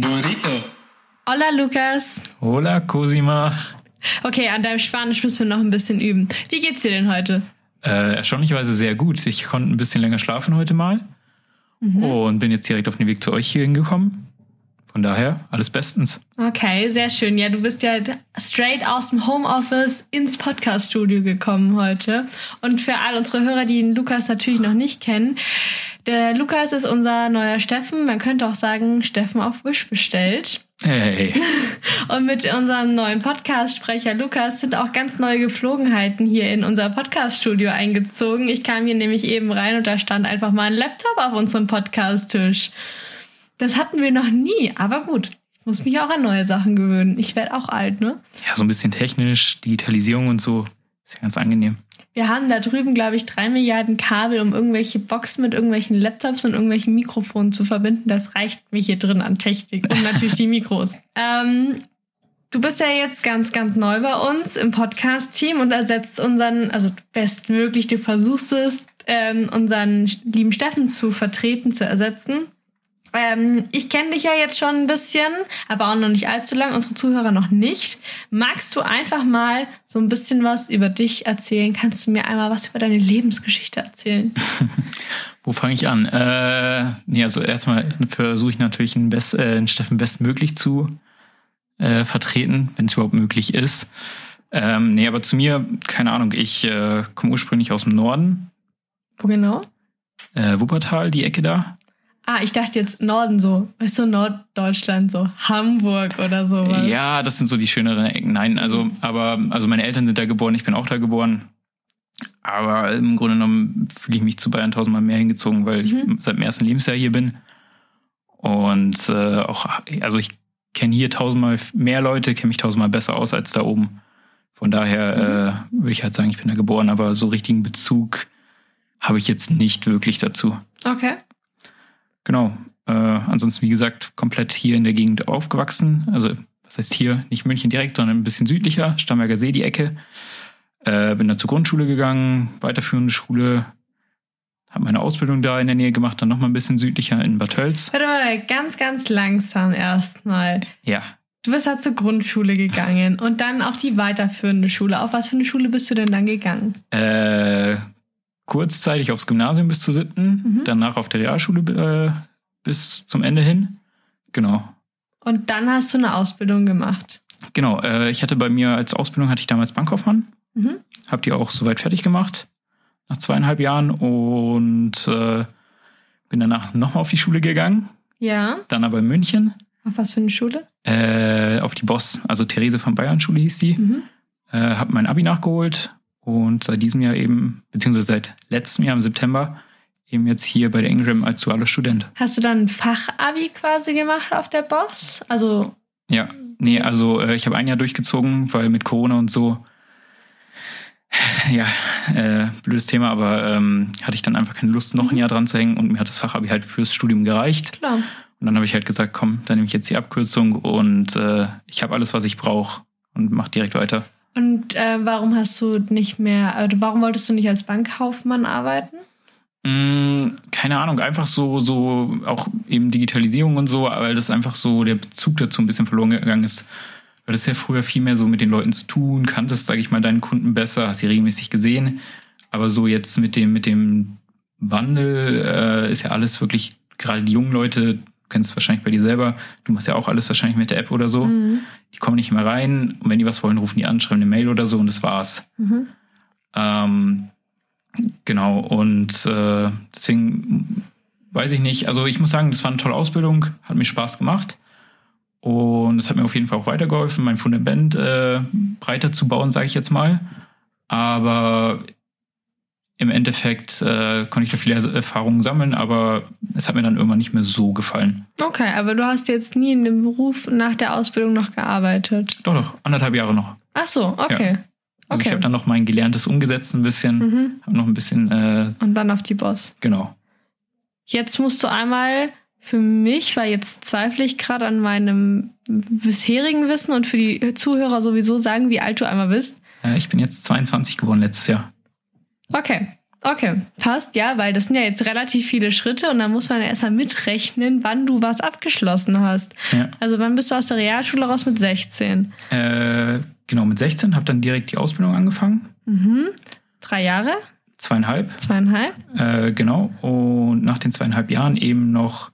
Burrito. Hola, Lukas. Hola, Cosima. Okay, an deinem Spanisch müssen wir noch ein bisschen üben. Wie geht's dir denn heute? Äh, erstaunlicherweise sehr gut. Ich konnte ein bisschen länger schlafen heute mal und bin jetzt direkt auf den Weg zu euch hier hingekommen. Von daher, alles bestens. Okay, sehr schön. Ja, du bist ja straight aus dem Homeoffice ins Podcast-Studio gekommen heute. Und für all unsere Hörer, die den Lukas natürlich noch nicht kennen, der Lukas ist unser neuer Steffen. Man könnte auch sagen, Steffen auf Wish bestellt. Hey, Und mit unserem neuen Podcast-Sprecher Lukas sind auch ganz neue Geflogenheiten hier in unser Podcast-Studio eingezogen. Ich kam hier nämlich eben rein und da stand einfach mal ein Laptop auf unserem Podcast-Tisch. Das hatten wir noch nie, aber gut. Ich muss mich auch an neue Sachen gewöhnen. Ich werde auch alt, ne? ja, so ein bisschen technisch, Digitalisierung und so. Ist ja ganz angenehm. Wir haben da drüben, glaube ich, drei Milliarden Kabel, um irgendwelche Boxen mit irgendwelchen Laptops und irgendwelchen Mikrofonen zu verbinden. Das reicht mir hier drin an Technik und natürlich die Mikros. Ähm, du bist ja jetzt ganz, ganz neu bei uns im Podcast-Team und ersetzt unseren, also bestmöglich, du versuchst es, ähm, unseren lieben Steffen zu vertreten, zu ersetzen. Ähm, ich kenne dich ja jetzt schon ein bisschen, aber auch noch nicht allzu lang, unsere Zuhörer noch nicht. Magst du einfach mal so ein bisschen was über dich erzählen? Kannst du mir einmal was über deine Lebensgeschichte erzählen? Wo fange ich an? Äh, nee, also erstmal versuche ich natürlich einen, Best, äh, einen Steffen bestmöglich zu äh, vertreten, wenn es überhaupt möglich ist. Ähm, nee, aber zu mir, keine Ahnung, ich äh, komme ursprünglich aus dem Norden, Wo genau? äh, Wuppertal, die Ecke da. Ah, ich dachte jetzt Norden so, weißt du, Norddeutschland so, Hamburg oder sowas. Ja, das sind so die schöneren Ecken. Nein, also, aber, also meine Eltern sind da geboren, ich bin auch da geboren. Aber im Grunde genommen fühle ich mich zu Bayern tausendmal mehr hingezogen, weil ich seit dem ersten Lebensjahr hier bin. Und äh, auch, also ich kenne hier tausendmal mehr Leute, kenne mich tausendmal besser aus als da oben. Von daher äh, würde ich halt sagen, ich bin da geboren, aber so richtigen Bezug habe ich jetzt nicht wirklich dazu. Okay. Genau. Äh, ansonsten, wie gesagt, komplett hier in der Gegend aufgewachsen. Also, was heißt hier? Nicht München direkt, sondern ein bisschen südlicher, Starnberger See, die Ecke. Äh, bin dann zur Grundschule gegangen, weiterführende Schule, habe meine Ausbildung da in der Nähe gemacht, dann nochmal ein bisschen südlicher in Bad Tölz. Warte mal, ganz, ganz langsam erstmal. Ja, Du bist halt zur Grundschule gegangen und dann auf die weiterführende Schule. Auf was für eine Schule bist du denn dann gegangen? äh, kurzzeitig aufs Gymnasium bis zur siebten, danach auf der Realschule äh, bis zum Ende hin. Genau. Und dann hast du eine Ausbildung gemacht. Genau, äh, ich hatte bei mir als Ausbildung hatte ich damals Bankkaufmann. Mhm. Hab die auch soweit fertig gemacht nach zweieinhalb Jahren und äh, bin danach nochmal auf die Schule gegangen, Ja. dann aber in München Auf was für eine Schule? äh, auf die Boss, also Therese von Bayern Schule hieß die. Mhm. Äh, hab mein Abi nachgeholt und seit diesem Jahr eben, beziehungsweise seit letztem Jahr im September, eben jetzt hier bei der Ingram als dualer Student. Hast du dann ein Fachabi quasi gemacht auf der Boss? Also, Ja, nee, also äh, ich habe ein Jahr durchgezogen, weil mit Corona und so, ja, äh, blödes Thema, aber ähm, hatte ich dann einfach keine Lust, noch ein Jahr dran zu hängen und mir hat das Fachabi halt fürs Studium gereicht. klar. Und dann habe ich halt gesagt, komm, dann nehme ich jetzt die Abkürzung und äh, ich habe alles, was ich brauche und mach direkt weiter. Und äh, warum hast du nicht mehr, also warum wolltest du nicht als Bankkaufmann arbeiten? Mm, keine Ahnung, einfach so, so auch eben Digitalisierung und so, weil das einfach so der Bezug dazu ein bisschen verloren gegangen ist. Weil das ja früher viel mehr so mit den Leuten zu tun, kanntest, sage ich mal, deinen Kunden besser, hast sie regelmäßig gesehen. Aber so jetzt mit dem, mit dem Wandel äh, ist ja alles wirklich, gerade die jungen Leute, du kennst es wahrscheinlich bei dir selber, du machst ja auch alles wahrscheinlich mit der App oder so. Die kommen nicht mehr rein und wenn die was wollen, rufen die an, schreiben eine Mail oder so und das war's. Mhm. Ähm, genau, und äh, deswegen weiß ich nicht. Also ich muss sagen, das war eine tolle Ausbildung, hat mir Spaß gemacht. Und es hat mir auf jeden Fall auch weitergeholfen, mein Fundament äh, breiter zu bauen, sage ich jetzt mal. Aber im Endeffekt äh, konnte ich da viele Erfahrungen sammeln, aber es hat mir dann irgendwann nicht mehr so gefallen. Okay, aber du hast jetzt nie in dem Beruf nach der Ausbildung noch gearbeitet. Doch, doch, anderthalb Jahre noch. Ach so, okay. Also ich Okay. habe dann noch mein Gelerntes umgesetzt ein bisschen, Mhm. habe noch ein bisschen, äh, Und dann auf die Boss. genau. Jetzt musst du einmal für mich, weil jetzt zweifle ich gerade an meinem bisherigen Wissen und für die Zuhörer sowieso sagen, wie alt du einmal bist. Äh, ich bin jetzt 22 geworden letztes Jahr. Okay. Okay, passt, ja, weil das sind ja jetzt relativ viele Schritte und da muss man ja erstmal mitrechnen, wann du was abgeschlossen hast. Ja. Also wann bist du aus der Realschule raus mit 16? Äh, genau, mit 16 habe dann direkt die Ausbildung angefangen. Drei Jahre? Zweieinhalb. Zweieinhalb? Äh, genau. Und nach den zweieinhalb Jahren eben noch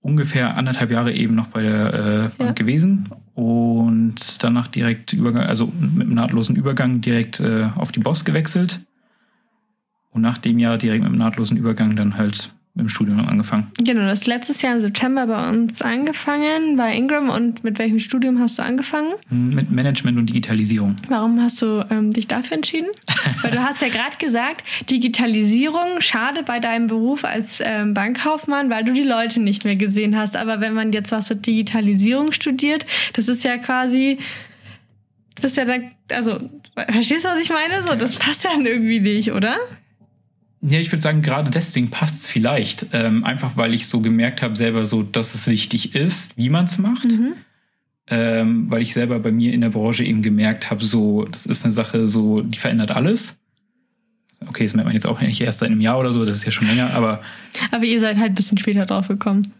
ungefähr anderthalb Jahre eben noch bei der äh, Bank Ja. gewesen und danach direkt Übergang, also mit einem nahtlosen Übergang direkt äh, auf die Boss gewechselt. Und nach dem Jahr direkt mit einem nahtlosen Übergang dann halt mit dem Studium angefangen. Genau, du hast letztes Jahr im September bei uns angefangen, bei Ingram. Und mit welchem Studium hast du angefangen? Mit Management und Digitalisierung. Warum hast du ähm, dich dafür entschieden? Weil du hast ja gerade gesagt, Digitalisierung schade bei deinem Beruf als ähm, Bankkaufmann, weil du die Leute nicht mehr gesehen hast. Aber wenn man jetzt was mit Digitalisierung studiert, das ist ja quasi, du bist ja dann, also, verstehst du, was ich meine? So, das passt ja dann irgendwie nicht, oder? Ja, ich würde sagen, gerade deswegen passt es vielleicht. Ähm, einfach weil ich so gemerkt habe, selber so, dass es wichtig ist, wie man es macht. Ähm, weil ich selber bei mir in der Branche eben gemerkt habe, so, das ist eine Sache, so, die verändert alles. Okay, das merkt man jetzt auch nicht erst seit einem Jahr oder so, das ist ja schon länger, aber Aber ihr seid halt ein bisschen später drauf gekommen.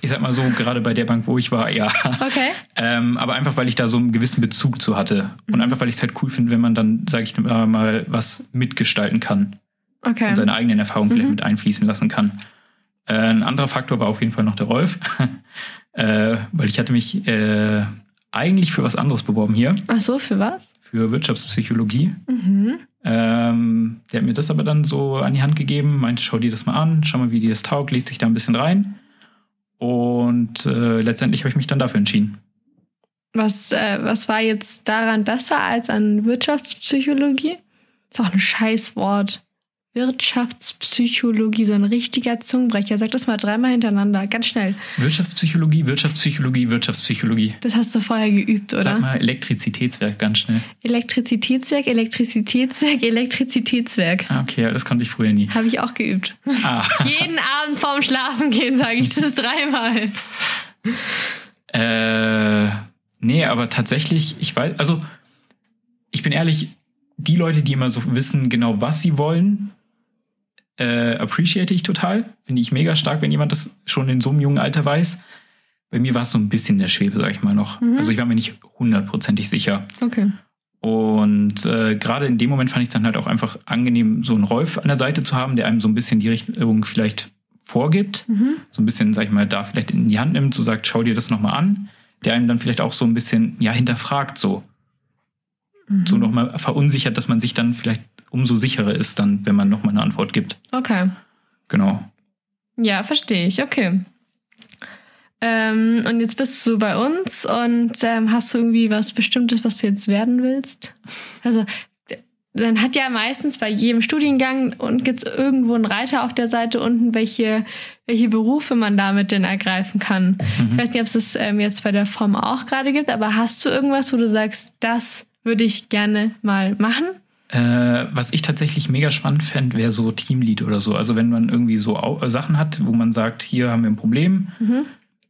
ich sag mal so, gerade bei der Bank, wo ich war, ja. Okay. Ähm, aber einfach, weil ich da so einen gewissen Bezug zu hatte. Und einfach, weil ich es halt cool finde, wenn man dann, sage ich mal, was mitgestalten kann. Okay. und seine eigenen Erfahrungen vielleicht mit einfließen lassen kann. Äh, ein anderer Faktor war auf jeden Fall noch der Rolf, äh, weil ich hatte mich äh, eigentlich für was anderes beworben hier, Ach so, für was? für Wirtschaftspsychologie. Ähm, der hat mir das aber dann so an die Hand gegeben, meinte, schau dir das mal an, schau mal, wie dir das taugt, liest dich da ein bisschen rein. Und äh, letztendlich habe ich mich dann dafür entschieden. Was, äh, was war jetzt daran besser als an Wirtschaftspsychologie? Ist auch ein Scheißwort. Wirtschaftspsychologie, so ein richtiger Zungenbrecher. Sag das mal dreimal hintereinander, ganz schnell. Wirtschaftspsychologie, Wirtschaftspsychologie, Wirtschaftspsychologie. Das hast du vorher geübt, Sag oder? mal Elektrizitätswerk ganz schnell. Elektrizitätswerk, Elektrizitätswerk, Elektrizitätswerk. Ah, okay, das konnte ich früher nie. Habe ich auch geübt. Ah. Jeden Abend vorm Schlafen gehen, sage ich das dreimal. Äh, nee, aber tatsächlich, ich weiß, also ich bin ehrlich, die Leute, die immer so wissen, genau was sie wollen, äh, appreciate ich total. Finde ich mega stark, wenn jemand das schon in so einem jungen Alter weiß. Bei mir war es so ein bisschen der Schwebe, sag ich mal noch. Also ich war mir nicht hundertprozentig sicher. Okay. Und äh, gerade in dem Moment fand ich dann halt auch einfach angenehm, so einen Rolf an der Seite zu haben, der einem so ein bisschen die Richtung vielleicht vorgibt. So ein bisschen, sag ich mal, da vielleicht in die Hand nimmt, so sagt, schau dir das nochmal an. Der einem dann vielleicht auch so ein bisschen, ja, hinterfragt so. So nochmal verunsichert, dass man sich dann vielleicht umso sicherer ist, dann, wenn man nochmal eine Antwort gibt. Okay. Genau. Ja, verstehe ich. Okay. Ähm, und jetzt bist du bei uns und ähm, hast du irgendwie was Bestimmtes, was du jetzt werden willst? Also, dann hat ja meistens bei jedem Studiengang und gibt es irgendwo einen Reiter auf der Seite unten, welche, welche Berufe man damit denn ergreifen kann. Ich weiß nicht, ob es das ähm, jetzt bei der Form auch gerade gibt, aber hast du irgendwas, wo du sagst, das würde ich gerne mal machen? Äh, was ich tatsächlich mega spannend fände, wäre so Teamlead oder so. Also wenn man irgendwie so äh, Sachen hat, wo man sagt, hier haben wir ein Problem,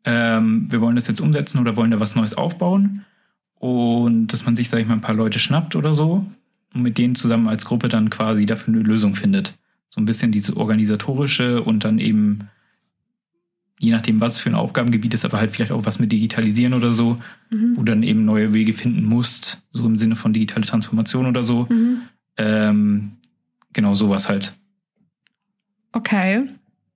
ähm, wir wollen das jetzt umsetzen oder wollen da was Neues aufbauen. Und dass man sich, sag ich mal, ein paar Leute schnappt oder so und mit denen zusammen als Gruppe dann quasi dafür eine Lösung findet. So ein bisschen diese organisatorische und dann eben, je nachdem, was für ein Aufgabengebiet ist, aber halt vielleicht auch was mit Digitalisieren oder so, wo du dann eben neue Wege finden musst, so im Sinne von digitale Transformation oder so. Ähm, genau sowas halt. Okay.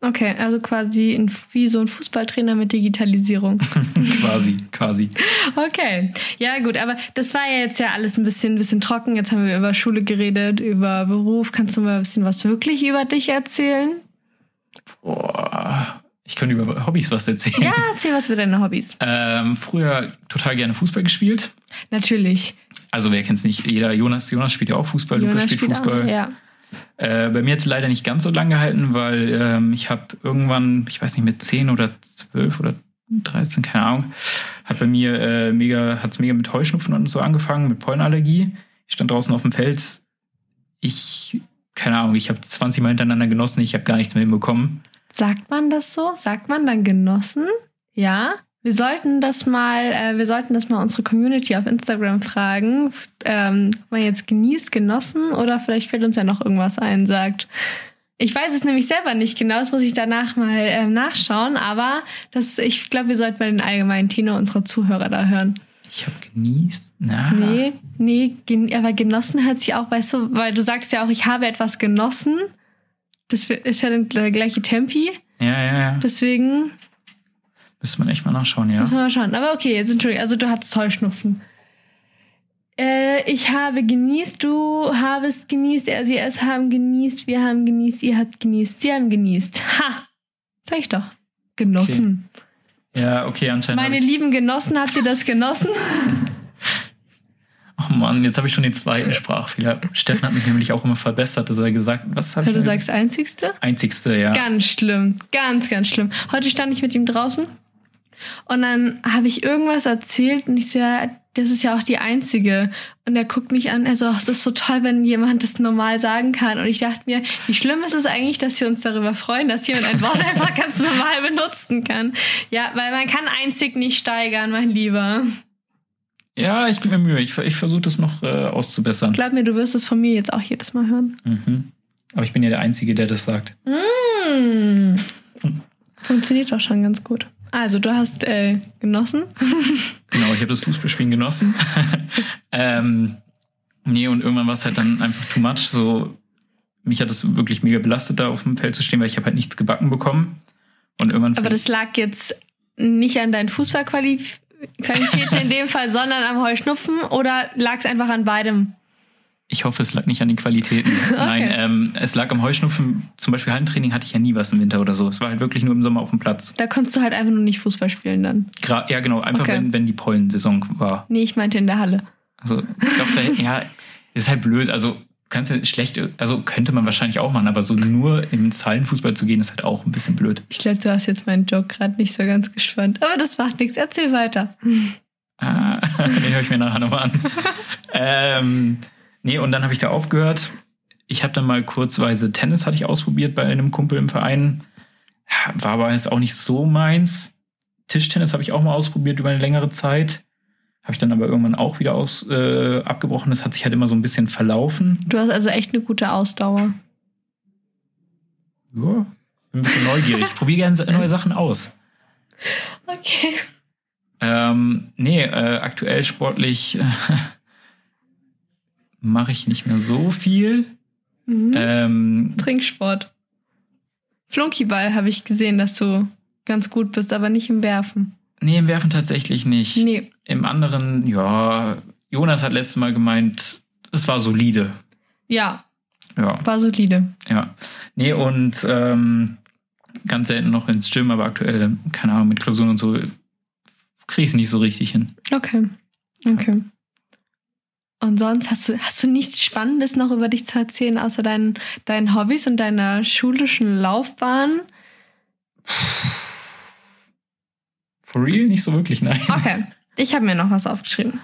Okay, also quasi ein, wie so ein Fußballtrainer mit Digitalisierung. quasi, quasi. Okay, ja gut, aber das war ja jetzt ja alles ein bisschen, ein bisschen trocken. Jetzt haben wir über Schule geredet, über Beruf. Kannst du mal ein bisschen was wirklich über dich erzählen? Boah, ich könnte über Hobbys was erzählen. Ja, erzähl was über deine Hobbys. Ähm, früher total gerne Fußball gespielt. Natürlich. Also wer kennt's nicht? Jeder Jonas, Jonas spielt ja auch Fußball, Lukas spielt spielt Fußball. Auch, ja. Äh, bei mir hat es leider nicht ganz so lang gehalten, weil ähm, ich habe irgendwann, ich weiß nicht, mit 10 oder 12 oder 13, keine Ahnung, hat bei mir äh, mega, hat's mega mit Heuschnupfen und so angefangen, mit Pollenallergie. Ich stand draußen auf dem Feld. Ich, keine Ahnung, ich habe 20 Mal hintereinander genossen, ich habe gar nichts mehr hinbekommen. Sagt man das so? Sagt man dann genossen? Ja? Wir sollten das mal, äh, wir sollten das mal unsere Community auf Instagram fragen, ähm, ob man jetzt genießt, genossen oder vielleicht fällt uns ja noch irgendwas ein, sagt. Ich weiß es nämlich selber nicht genau, das muss ich danach mal ähm, nachschauen, aber das, ich glaube, wir sollten mal den allgemeinen Tenor unserer Zuhörer da hören. Ich habe genießt. Na. Nee, nee, gen aber genossen hat sich auch, weißt du, weil du sagst ja auch, ich habe etwas genossen. Das ist ja der gleiche Tempi. Ja, ja, ja. Deswegen Müsste man echt mal nachschauen, ja. Müssen wir mal schauen. Aber okay, jetzt Entschuldigung. Also du hattest Heuschnupfen. Äh, ich habe genießt, du habest genießt, er, sie, es haben genießt, wir haben genießt, ihr habt genießt, sie haben genießt. Ha! Sag ich doch. Genossen. Ja, okay, anscheinend. Meine lieben Genossen, habt ihr das genossen? oh Mann, jetzt habe ich schon den zweiten Sprachfehler. Steffen hat mich nämlich auch immer verbessert, dass er gesagt, was habe Ja, ich? du sagst einzigste? Einzigste, ja. Ganz schlimm. Ganz, ganz schlimm. Heute stand ich mit ihm draußen und dann habe ich irgendwas erzählt und ich so, ja, das ist ja auch die einzige. Und er guckt mich an, er so, ach, es ist so toll, wenn jemand das normal sagen kann. Und ich dachte mir, wie schlimm ist es eigentlich, dass wir uns darüber freuen, dass jemand ein Wort einfach ganz normal benutzen kann. Ja, weil man kann einzig nicht steigern, mein Lieber. Ja, ich gebe mir Mühe. Ich, ich versuche das noch äh, auszubessern. Glaub mir, du wirst es von mir jetzt auch jedes Mal hören. Mhm. Aber ich bin ja der Einzige, der das sagt. Mm. Funktioniert doch schon ganz gut. Also, du hast äh, genossen. Genau, ich habe das Fußballspielen genossen. ähm, nee, und irgendwann war es halt dann einfach too much. So, mich hat es wirklich mega belastet, da auf dem Feld zu stehen, weil ich habe halt nichts gebacken bekommen. Und irgendwann Aber das lag jetzt nicht an deinen Fußballqualitäten in dem Fall, sondern am Heuschnupfen oder lag es einfach an beidem? ich hoffe, es lag nicht an den Qualitäten. Nein, ähm, es lag am Heuschnupfen. Zum Beispiel Hallentraining hatte ich ja nie was im Winter oder so. Es war halt wirklich nur im Sommer auf dem Platz. Da konntest du halt einfach nur nicht Fußball spielen dann. Gra ja, genau, einfach Okay. wenn, wenn die Pollensaison war. Nee, ich meinte in der Halle. Also, ich glaube, da, ja, ist halt blöd. Also, kannst ja schlecht, also könnte man wahrscheinlich auch machen, aber so nur ins Hallenfußball zu gehen, ist halt auch ein bisschen blöd. Ich glaube, du hast jetzt meinen Joke gerade nicht so ganz gespannt. Aber das macht nichts. Erzähl weiter. Ah, den höre ich mir nachher nochmal an. ähm, nee, und dann habe ich da aufgehört. Ich habe dann mal kurzweise Tennis hatte ich ausprobiert bei einem Kumpel im Verein. War aber jetzt auch nicht so meins. Tischtennis habe ich auch mal ausprobiert über eine längere Zeit. Habe ich dann aber irgendwann auch wieder aus, äh, abgebrochen. Das hat sich halt immer so ein bisschen verlaufen. Du hast also echt eine gute Ausdauer. Ja, bin ein bisschen neugierig. Ich probiere gerne neue Sachen aus. Okay. Ähm, nee, äh, aktuell sportlich äh, mache ich nicht mehr so viel. Mhm. Ähm, Trinksport. Flunkyball habe ich gesehen, dass du ganz gut bist, aber nicht im Werfen. Nee, im Werfen tatsächlich nicht. Nee. Im anderen, ja, Jonas hat letztes Mal gemeint, es war solide. Ja, Ja, war solide. ja. Nee, und ähm, ganz selten noch ins Gym, aber aktuell, keine Ahnung, mit Klausuren und so kriege ich es nicht so richtig hin. Okay. Okay. Und sonst hast du, hast du nichts Spannendes noch über dich zu erzählen, außer deinen, deinen Hobbys und deiner schulischen Laufbahn? For real? Nicht so wirklich, nein. Okay. Ich habe mir noch was aufgeschrieben.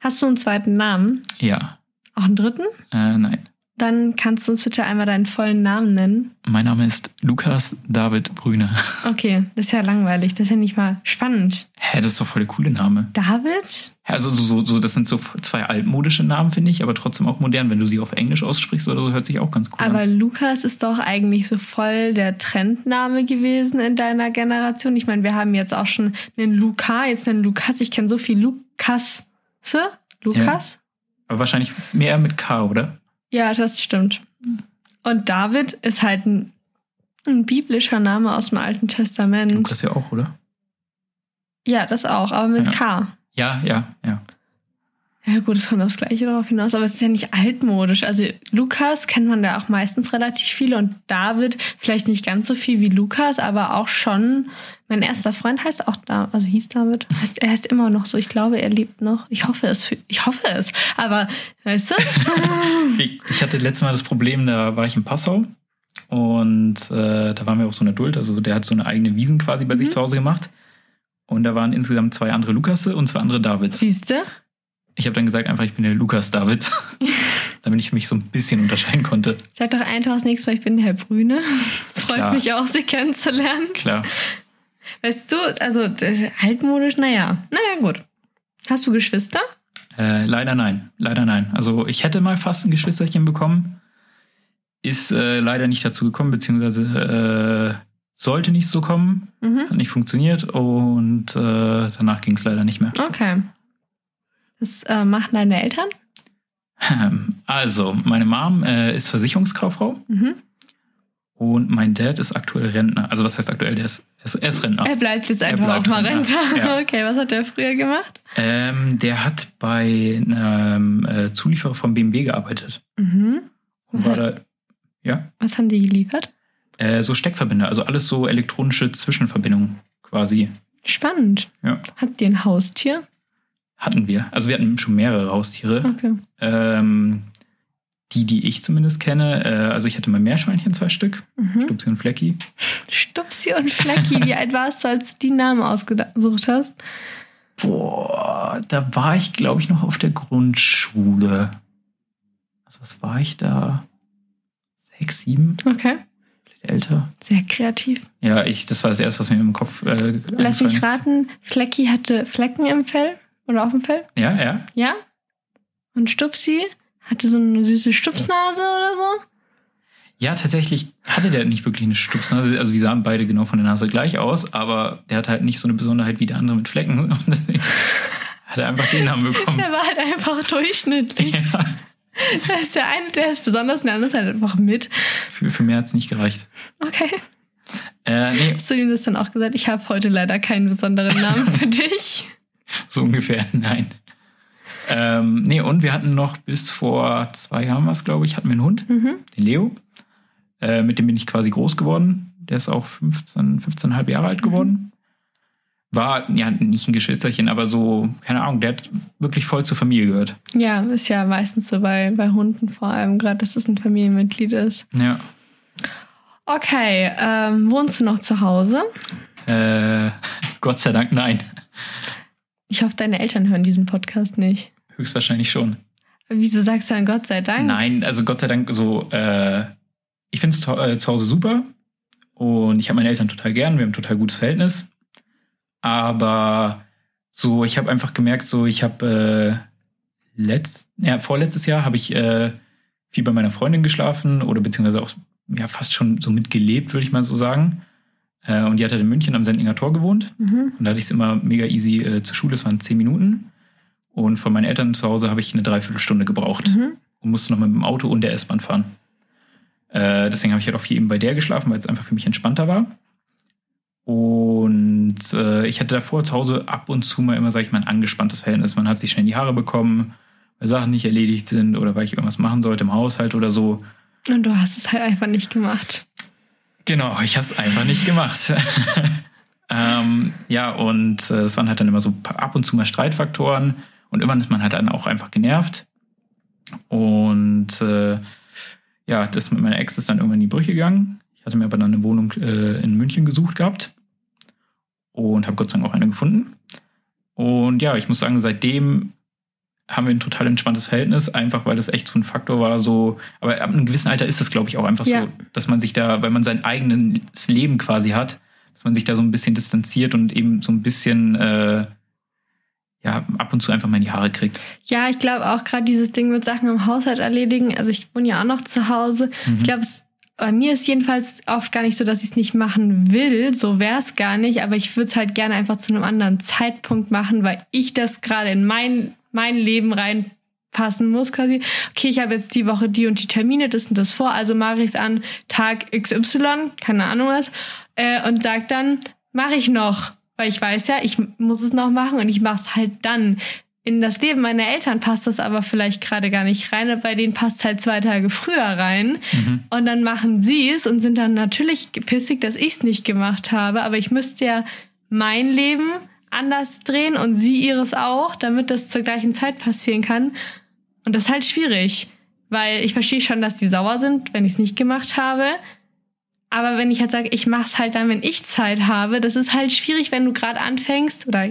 Hast du einen zweiten Namen? Ja, Auch einen dritten? äh, nein. Dann kannst du uns bitte einmal deinen vollen Namen nennen. Mein Name ist Lukas David Brüner. Okay, das ist ja langweilig. Das ist ja nicht mal spannend. Hä, das ist doch voll der coole Name. David? Ja, Also so, so, so, das sind so zwei altmodische Namen, finde ich, aber trotzdem auch modern. Wenn du sie auf Englisch aussprichst oder so, hört sich auch ganz cool Aber an. Lukas ist doch eigentlich so voll der Trendname gewesen in deiner Generation. Ich meine, wir haben jetzt auch schon einen Luca, jetzt einen Lukas. Ich kenne so viel Lukas. Lukas? Aber wahrscheinlich mehr mit K, oder? Ja. das stimmt. Und David ist halt ein, ein biblischer Name aus dem Alten Testament. Lukas ja auch, oder? Ja, das auch, aber mit Ja. K. Ja, ja, ja. Ja gut, es kommt aufs Gleiche darauf hinaus, aber es ist ja nicht altmodisch. Also Lukas kennt man da auch meistens relativ viele und David vielleicht nicht ganz so viel wie Lukas, aber auch schon. Mein erster Freund heißt auch da, also hieß David. Heißt, er heißt immer noch so. Ich glaube, er lebt noch. Ich hoffe es. Für, ich hoffe es. Aber weißt du? Ich, hatte letztes Mal das Problem, da war ich in Passau und äh, da waren wir auf so einer Duld. Also der hat so eine eigene Wiesen quasi bei sich Mhm. zu Hause gemacht. Und da waren insgesamt zwei andere Lukasse und zwei andere Davids. Siehst du? Ich habe dann gesagt, einfach, ich bin der Lukas David, damit ich mich so ein bisschen unterscheiden konnte. Sag doch einfach das nächste Mal, ich bin Herr Brüne. Freut Klar. mich auch, Sie kennenzulernen. Klar. Weißt du, also ist altmodisch, naja. Naja, gut. Hast du Geschwister? Äh, leider nein. Leider nein. Also ich hätte mal fast ein Geschwisterchen bekommen. Ist äh, leider nicht dazu gekommen, beziehungsweise äh, sollte nicht so kommen. Mhm. Hat nicht funktioniert und äh, danach ging es leider nicht mehr. Okay. Was äh, machen deine Eltern? Also, meine Mom äh, ist Versicherungskauffrau Mhm. und mein Dad ist aktuell Rentner. Also, was heißt aktuell? Der ist, er ist, er Rentner. Er bleibt jetzt einfach bleibt auch mal Rentner, ja. Okay, was hat er früher gemacht? Ähm, der hat bei einem äh, Zulieferer von BMW gearbeitet. Mhm. Und war da, ja, Was haben die geliefert? äh, so Steckverbinder, also alles so elektronische Zwischenverbindungen quasi. Spannend. Ja. Habt ihr ein Haustier? Hatten wir. Also, wir hatten schon mehrere Haustiere. Okay. Ähm, die, die ich zumindest kenne, äh, also ich hatte mal Meerschweinchen, zwei Stück, Mhm. Stupsi und Flecki. Stupsi und Flecki, wie alt warst du, als du die Namen ausgesucht hast? Boah, da war ich, glaube ich, noch auf der Grundschule. Also was war ich da? Sechs, sieben, Okay. vielleicht älter. Sehr kreativ. Ja, ich, das war das erste, was mir im Kopf. Äh, Lass mich raten, Flecki hatte Flecken im Fell oder auf dem Fell? Ja, ja. Ja? Und Stupsi hatte so eine süße Stupsnase oder so? Ja, tatsächlich hatte der nicht wirklich eine Stupsnase. Also die sahen beide genau von der Nase gleich aus, aber der hat halt nicht so eine Besonderheit wie der andere mit Flecken. Und deswegen hat er einfach den Namen bekommen. Der war halt einfach durchschnittlich. Ja, Da ist der eine, der ist besonders, der andere ist halt einfach mit. für, für mehr hat's nicht gereicht. Okay. Äh, nee, Hast du ihm das dann auch gesagt? Ich habe heute leider keinen besonderen Namen für dich. So ungefähr, nein. Ähm, nee, und wir hatten noch bis vor zwei Jahren was, glaube ich, hatten wir einen Hund, Mhm. den Leo. Äh, mit dem bin ich quasi groß geworden. Der ist auch 15, 15,5 Jahre alt geworden. War ja nicht ein Geschwisterchen, aber so, keine Ahnung, der hat wirklich voll zur Familie gehört. Ja, ist ja meistens so bei, bei Hunden vor allem, gerade dass es ein Familienmitglied ist. Ja. Okay, ähm, wohnst du noch zu Hause? Äh, Gott sei Dank, nein. Ich hoffe, deine Eltern hören diesen Podcast nicht. Höchstwahrscheinlich schon. Wieso sagst du dann Gott sei Dank? Nein, also Gott sei Dank so, äh, ich finde es zu, äh, zu Hause super und ich habe meine Eltern total gern, wir haben ein total gutes Verhältnis. Aber so, ich habe einfach gemerkt, so, ich habe äh, letzt, ja, vorletztes Jahr habe ich äh, viel bei meiner Freundin geschlafen oder beziehungsweise auch ja, fast schon so mitgelebt, würde ich mal so sagen. Äh, und die hat halt in München am Sendlinger Tor gewohnt. Mhm. Und da hatte ich es immer mega easy äh, zur Schule, es waren zehn Minuten. Und von meinen Eltern zu Hause habe ich eine Dreiviertelstunde gebraucht Mhm. und musste noch mit dem Auto und der S-Bahn fahren. Äh, deswegen habe ich halt auch viel eben bei der geschlafen, weil es einfach für mich entspannter war. Und äh, ich hatte davor zu Hause ab und zu mal immer, sag ich mal, ein angespanntes Verhältnis. Man hat sich schnell in die Haare bekommen, weil Sachen nicht erledigt sind oder weil ich irgendwas machen sollte im Haushalt oder so. Und du hast es halt einfach nicht gemacht. Genau, ich habe es einfach nicht gemacht. ähm, ja, und äh, es waren halt dann immer so ab und zu mal Streitfaktoren und irgendwann ist man halt dann auch einfach genervt. Und äh, ja, das mit meiner Ex ist dann irgendwann in die Brüche gegangen. Ich hatte mir aber dann eine Wohnung äh, in München gesucht gehabt und habe Gott sei Dank auch eine gefunden. Und ja, ich muss sagen, seitdem haben wir ein total entspanntes Verhältnis, einfach weil das echt so ein Faktor war, so, aber ab einem gewissen Alter ist es, glaube ich, auch einfach Ja. so, dass man sich da, weil man sein eigenes Leben quasi hat, dass man sich da so ein bisschen distanziert und eben so ein bisschen äh, ja, ab und zu einfach mal in die Haare kriegt. Ja, ich glaube auch gerade dieses Ding mit Sachen im Haushalt erledigen. Also ich wohne ja auch noch zu Hause. Mhm. Ich glaube, bei mir ist jedenfalls oft gar nicht so, dass ich es nicht machen will. So wäre es gar nicht. Aber ich würde es halt gerne einfach zu einem anderen Zeitpunkt machen, weil ich das gerade in mein, mein Leben reinpassen muss quasi. Okay, ich habe jetzt die Woche die und die Termine, das und das vor. Also mache ich es an Tag XY, keine Ahnung was. Äh, und sag dann, mache ich noch. Weil ich weiß ja, ich muss es noch machen und ich mache es halt dann in das Leben meiner Eltern passt das aber vielleicht gerade gar nicht rein. Bei denen passt halt zwei Tage früher rein. Mhm. Und dann machen sie es und sind dann natürlich pissig, dass ich es nicht gemacht habe. Aber ich müsste ja mein Leben anders drehen und sie ihres auch, damit das zur gleichen Zeit passieren kann. Und das ist halt schwierig, weil ich verstehe schon, dass die sauer sind, wenn ich es nicht gemacht habe. Aber wenn ich halt sage, ich mach's halt dann, wenn ich Zeit habe, das ist halt schwierig, wenn du gerade anfängst oder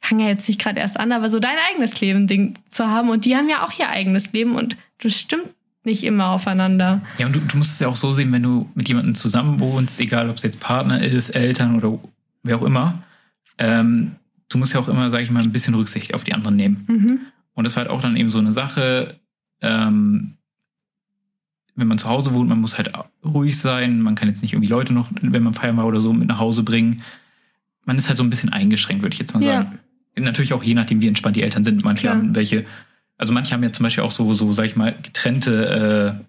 fange ja jetzt nicht gerade erst an, aber so dein eigenes Leben Ding zu haben und die haben ja auch ihr eigenes Leben und das stimmt nicht immer aufeinander. Ja, und du, du musst es ja auch so sehen, wenn du mit jemandem zusammen wohnst, egal ob es jetzt Partner ist, Eltern oder wer auch immer, ähm, du musst ja auch immer, sage ich mal, ein bisschen Rücksicht auf die anderen nehmen. Mhm. Und das war halt auch dann eben so eine Sache, ähm, wenn man zu Hause wohnt, man muss halt ruhig sein, man kann jetzt nicht irgendwie Leute noch, wenn man feiern war oder so, mit nach Hause bringen. Man ist halt so ein bisschen eingeschränkt, würde ich jetzt mal Ja. sagen. Natürlich auch je nachdem, wie entspannt die Eltern sind. Manche Klar. haben welche, also manche haben ja zum Beispiel auch so, so sag ich mal, getrennte äh,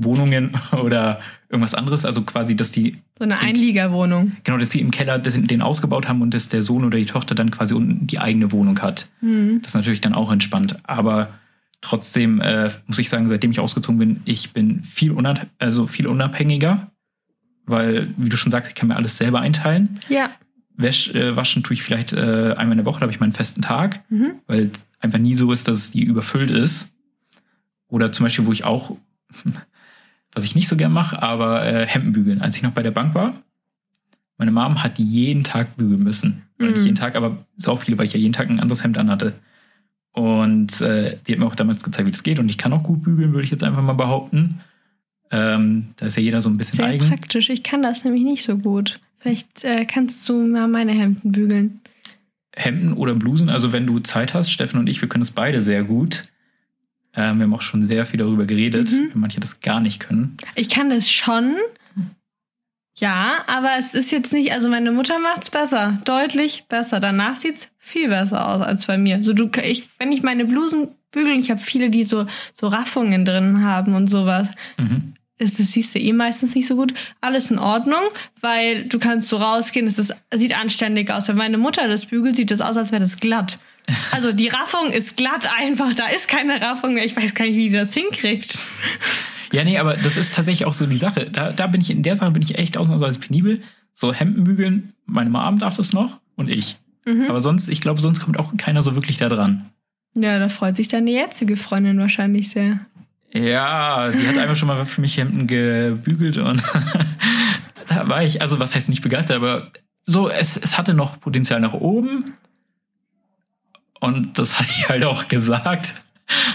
Wohnungen oder irgendwas anderes. Also quasi, dass die So eine Einliegerwohnung. Genau, dass sie im Keller den ausgebaut haben und dass der Sohn oder die Tochter dann quasi unten die eigene Wohnung hat. Mhm. Das ist natürlich dann auch entspannt. Aber trotzdem äh, muss ich sagen, seitdem ich ausgezogen bin, ich bin viel, unab also viel unabhängiger. Weil, wie du schon sagst, ich kann mir alles selber einteilen. Ja. Wäsch, äh, waschen tue ich vielleicht äh, einmal in der Woche, da habe ich meinen festen Tag, Mhm. weil es einfach nie so ist, dass die überfüllt ist. Oder zum Beispiel, wo ich auch, was ich nicht so gern mache, aber äh, Hemden bügeln. Als ich noch bei der Bank war, meine Mom hat jeden Tag bügeln müssen. Oder nicht Mhm. jeden Tag, aber sau viele, weil ich ja jeden Tag ein anderes Hemd anhatte. Und äh, die hat mir auch damals gezeigt, wie das geht. Und ich kann auch gut bügeln, würde ich jetzt einfach mal behaupten. Ähm, da ist ja jeder so ein bisschen Sehr eigen. praktisch. Ich kann das nämlich nicht so gut. Vielleicht äh, kannst du mal meine Hemden bügeln. Hemden oder Blusen. Also wenn du Zeit hast, Steffen und ich, wir können es beide sehr gut. Ähm, wir haben auch schon sehr viel darüber geredet, Mhm. wenn manche das gar nicht können. Ich kann das schon. Ja, aber es ist jetzt nicht, also meine Mutter macht's besser, deutlich besser. Danach sieht's viel besser aus als bei mir. So du, ich, wenn ich meine Blusen bügeln, ich habe viele, die so so Raffungen drin haben und sowas. Mhm. ist, das siehst du eh meistens nicht so gut. Alles in Ordnung, weil du kannst so rausgehen, es ist, sieht anständig aus. Wenn meine Mutter das bügelt, sieht das aus, als wäre das glatt. Also die Raffung ist glatt einfach, da ist keine Raffung mehr. Ich weiß gar nicht, wie die das hinkriegt. Ja, nee, aber das ist tatsächlich auch so die Sache. Da, da bin ich, in der Sache bin ich echt ausnahmsweise penibel. So Hemden bügeln, meine Mom darf das noch und ich. Mhm. Aber sonst, ich glaube, sonst kommt auch keiner so wirklich da dran. Ja, da freut sich deine jetzige Freundin wahrscheinlich sehr. Ja, sie hat einmal schon mal für mich Hemden gebügelt und da war ich, also was heißt nicht begeistert, aber so, es, es hatte noch Potenzial nach oben. Und das hatte ich halt auch gesagt.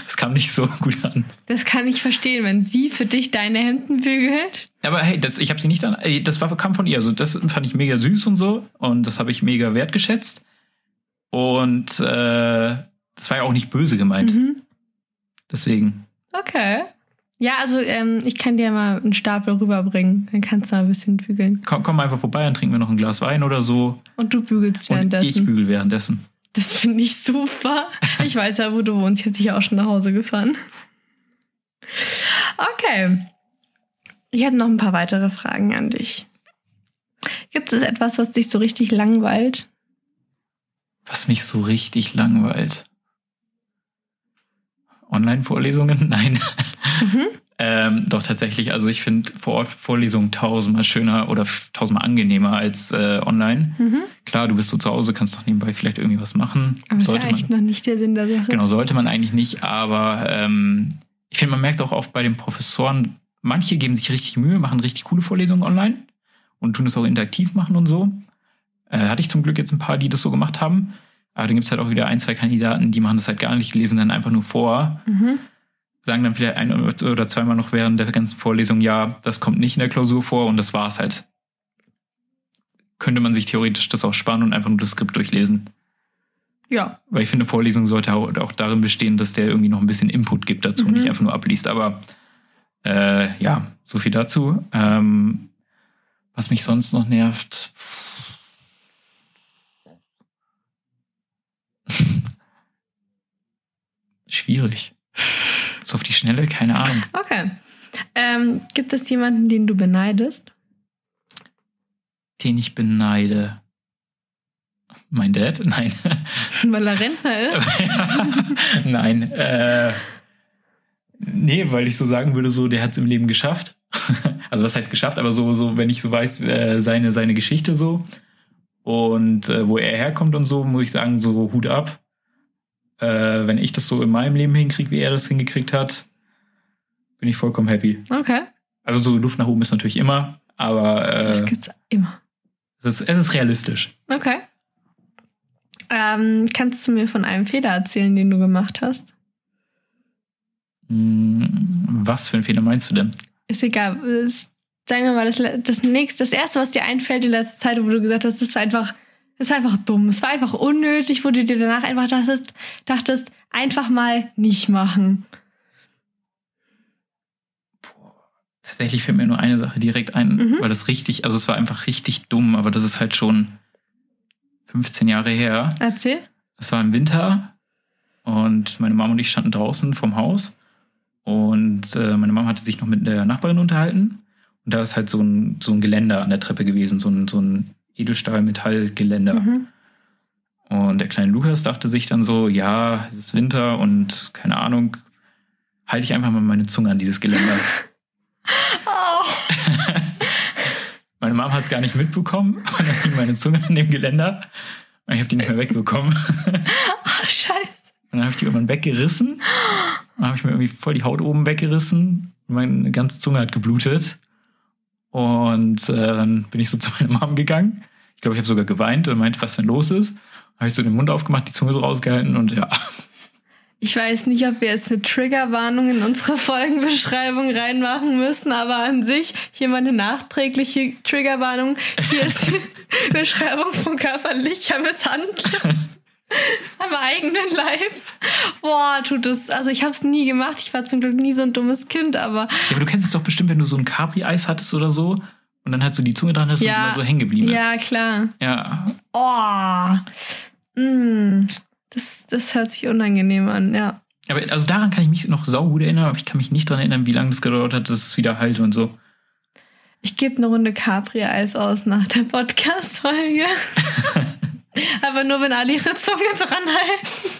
Es kam nicht so gut an. Das kann ich verstehen, wenn sie für dich deine Hemden bügelt. Aber hey, das, ich habe sie nicht ey, Das war, kam von ihr. Also das fand ich mega süß und so. Und das habe ich mega wertgeschätzt. Und äh, das war ja auch nicht böse gemeint. Mhm. Deswegen. Okay. Ja, also ähm, ich kann dir mal einen Stapel rüberbringen. Dann kannst du mal ein bisschen bügeln. Komm, komm einfach vorbei, dann trinken wir noch ein Glas Wein oder so. Und du bügelst Und ich währenddessen. bügel währenddessen. Das finde ich super. Ich weiß ja, wo du wohnst. Ich hätte dich ja auch schon nach Hause gefahren. Okay. Ich hätte noch ein paar weitere Fragen an dich. Gibt es etwas, was dich so richtig langweilt? Was mich so richtig langweilt. Online-Vorlesungen? Nein. Mhm. Ähm, doch tatsächlich. Also ich finde Vor-Ort-Vorlesungen tausendmal schöner oder tausendmal angenehmer als äh, online. Mhm. Klar, du bist so zu Hause, kannst doch nebenbei vielleicht irgendwie was machen. Aber das ist ja sollte man, eigentlich noch nicht der Sinn der Sache. genau, sollte man eigentlich nicht, aber ähm, ich finde, man merkt es auch oft bei den Professoren, manche geben sich richtig Mühe, machen richtig coole Vorlesungen online und tun es auch interaktiv machen und so. Äh, hatte ich zum Glück jetzt ein paar, die das so gemacht haben. Aber dann gibt es halt auch wieder ein, zwei Kandidaten, die machen das halt gar nicht, lesen dann einfach nur vor, Mhm. Sagen dann vielleicht ein oder zweimal noch während der ganzen Vorlesung, ja, das kommt nicht in der Klausur vor und das war's halt. Könnte man sich theoretisch das auch sparen und einfach nur das Skript durchlesen. Ja. Weil ich finde, Vorlesung sollte auch auch darin bestehen, dass der irgendwie noch ein bisschen Input gibt dazu, Mhm. nicht einfach nur abliest. Aber äh, ja, so viel dazu. Ähm, was mich sonst noch nervt. Schwierig. So auf die Schnelle, keine Ahnung. Okay. Ähm, gibt es jemanden, den du beneidest? Den ich beneide. Mein Dad? Nein. Weil er Rentner ist? Nein. Äh, nee, weil ich so sagen würde, so, der hat es im Leben geschafft. also was heißt geschafft, aber so, so, wenn ich so weiß, äh, seine, seine Geschichte so und äh, wo er herkommt und so, muss ich sagen, so Hut ab. Äh, wenn ich das so in meinem Leben hinkriege, wie er das hingekriegt hat, bin ich vollkommen happy. Okay. Also so Luft nach oben ist natürlich immer, aber Das äh, gibt's immer. es, ist, es ist realistisch. Okay. Ähm, kannst du mir von einem Fehler erzählen, den du gemacht hast? Hm, Was für einen Fehler meinst du denn? Ist egal. Sagen wir mal, das, das nächste, das erste, was dir einfällt in letzter Zeit, wo du gesagt hast, das war einfach, das war einfach dumm, es war einfach unnötig, wo du dir danach einfach dachtest, dachtest, einfach mal nicht machen. Tatsächlich fällt mir nur eine Sache direkt ein, Mhm. weil das richtig, also es war einfach richtig dumm, aber das ist halt schon 15 Jahre her. Erzähl. Es war im Winter und meine Mom und ich standen draußen vom Haus und äh, meine Mom hatte sich noch mit der Nachbarin unterhalten und da ist halt so ein, so ein Geländer an der Treppe gewesen, so ein, so ein Edelstahl-Metall-Geländer. Mhm. Und der kleine Lukas dachte sich dann so, ja, es ist Winter und keine Ahnung, halte ich einfach mal meine Zunge an dieses Geländer. Oh. Meine Mom hat es gar nicht mitbekommen und dann hing meine Zunge an dem Geländer und ich habe die nicht mehr wegbekommen. oh, scheiße. Und dann habe ich die irgendwann weggerissen. Dann habe ich mir irgendwie voll die Haut oben weggerissen. Meine ganze Zunge hat geblutet. Und äh, dann bin ich so zu meiner Mom gegangen. Ich glaube, ich habe sogar geweint und meinte, was denn los ist. Habe ich so den Mund aufgemacht, die Zunge so rausgehalten und ja. Ich weiß nicht, ob wir jetzt eine Triggerwarnung in unsere Folgenbeschreibung reinmachen müssen, aber an sich hier mal eine nachträgliche Triggerwarnung. Hier ist die Beschreibung von körperlicher Misshandlung am eigenen Leib. Boah, tut es. Also ich habe es nie gemacht. Ich war zum Glück nie so ein dummes Kind, aber Ja, aber du kennst es doch bestimmt, wenn du so ein Capri-Eis hattest oder so und dann halt so die Zunge dran hast Ja. und immer so hängen geblieben ist. ja, klar. Ja. Oh. Mm. Das, das hört sich unangenehm an, ja. Aber also daran kann ich mich noch saugut erinnern, aber ich kann mich nicht daran erinnern, wie lange das gedauert hat, dass es wieder heilt und so. Ich gebe eine Runde Capri-Eis aus nach der Podcast-Folge. Aber nur, wenn alle ihre Zunge dran halten.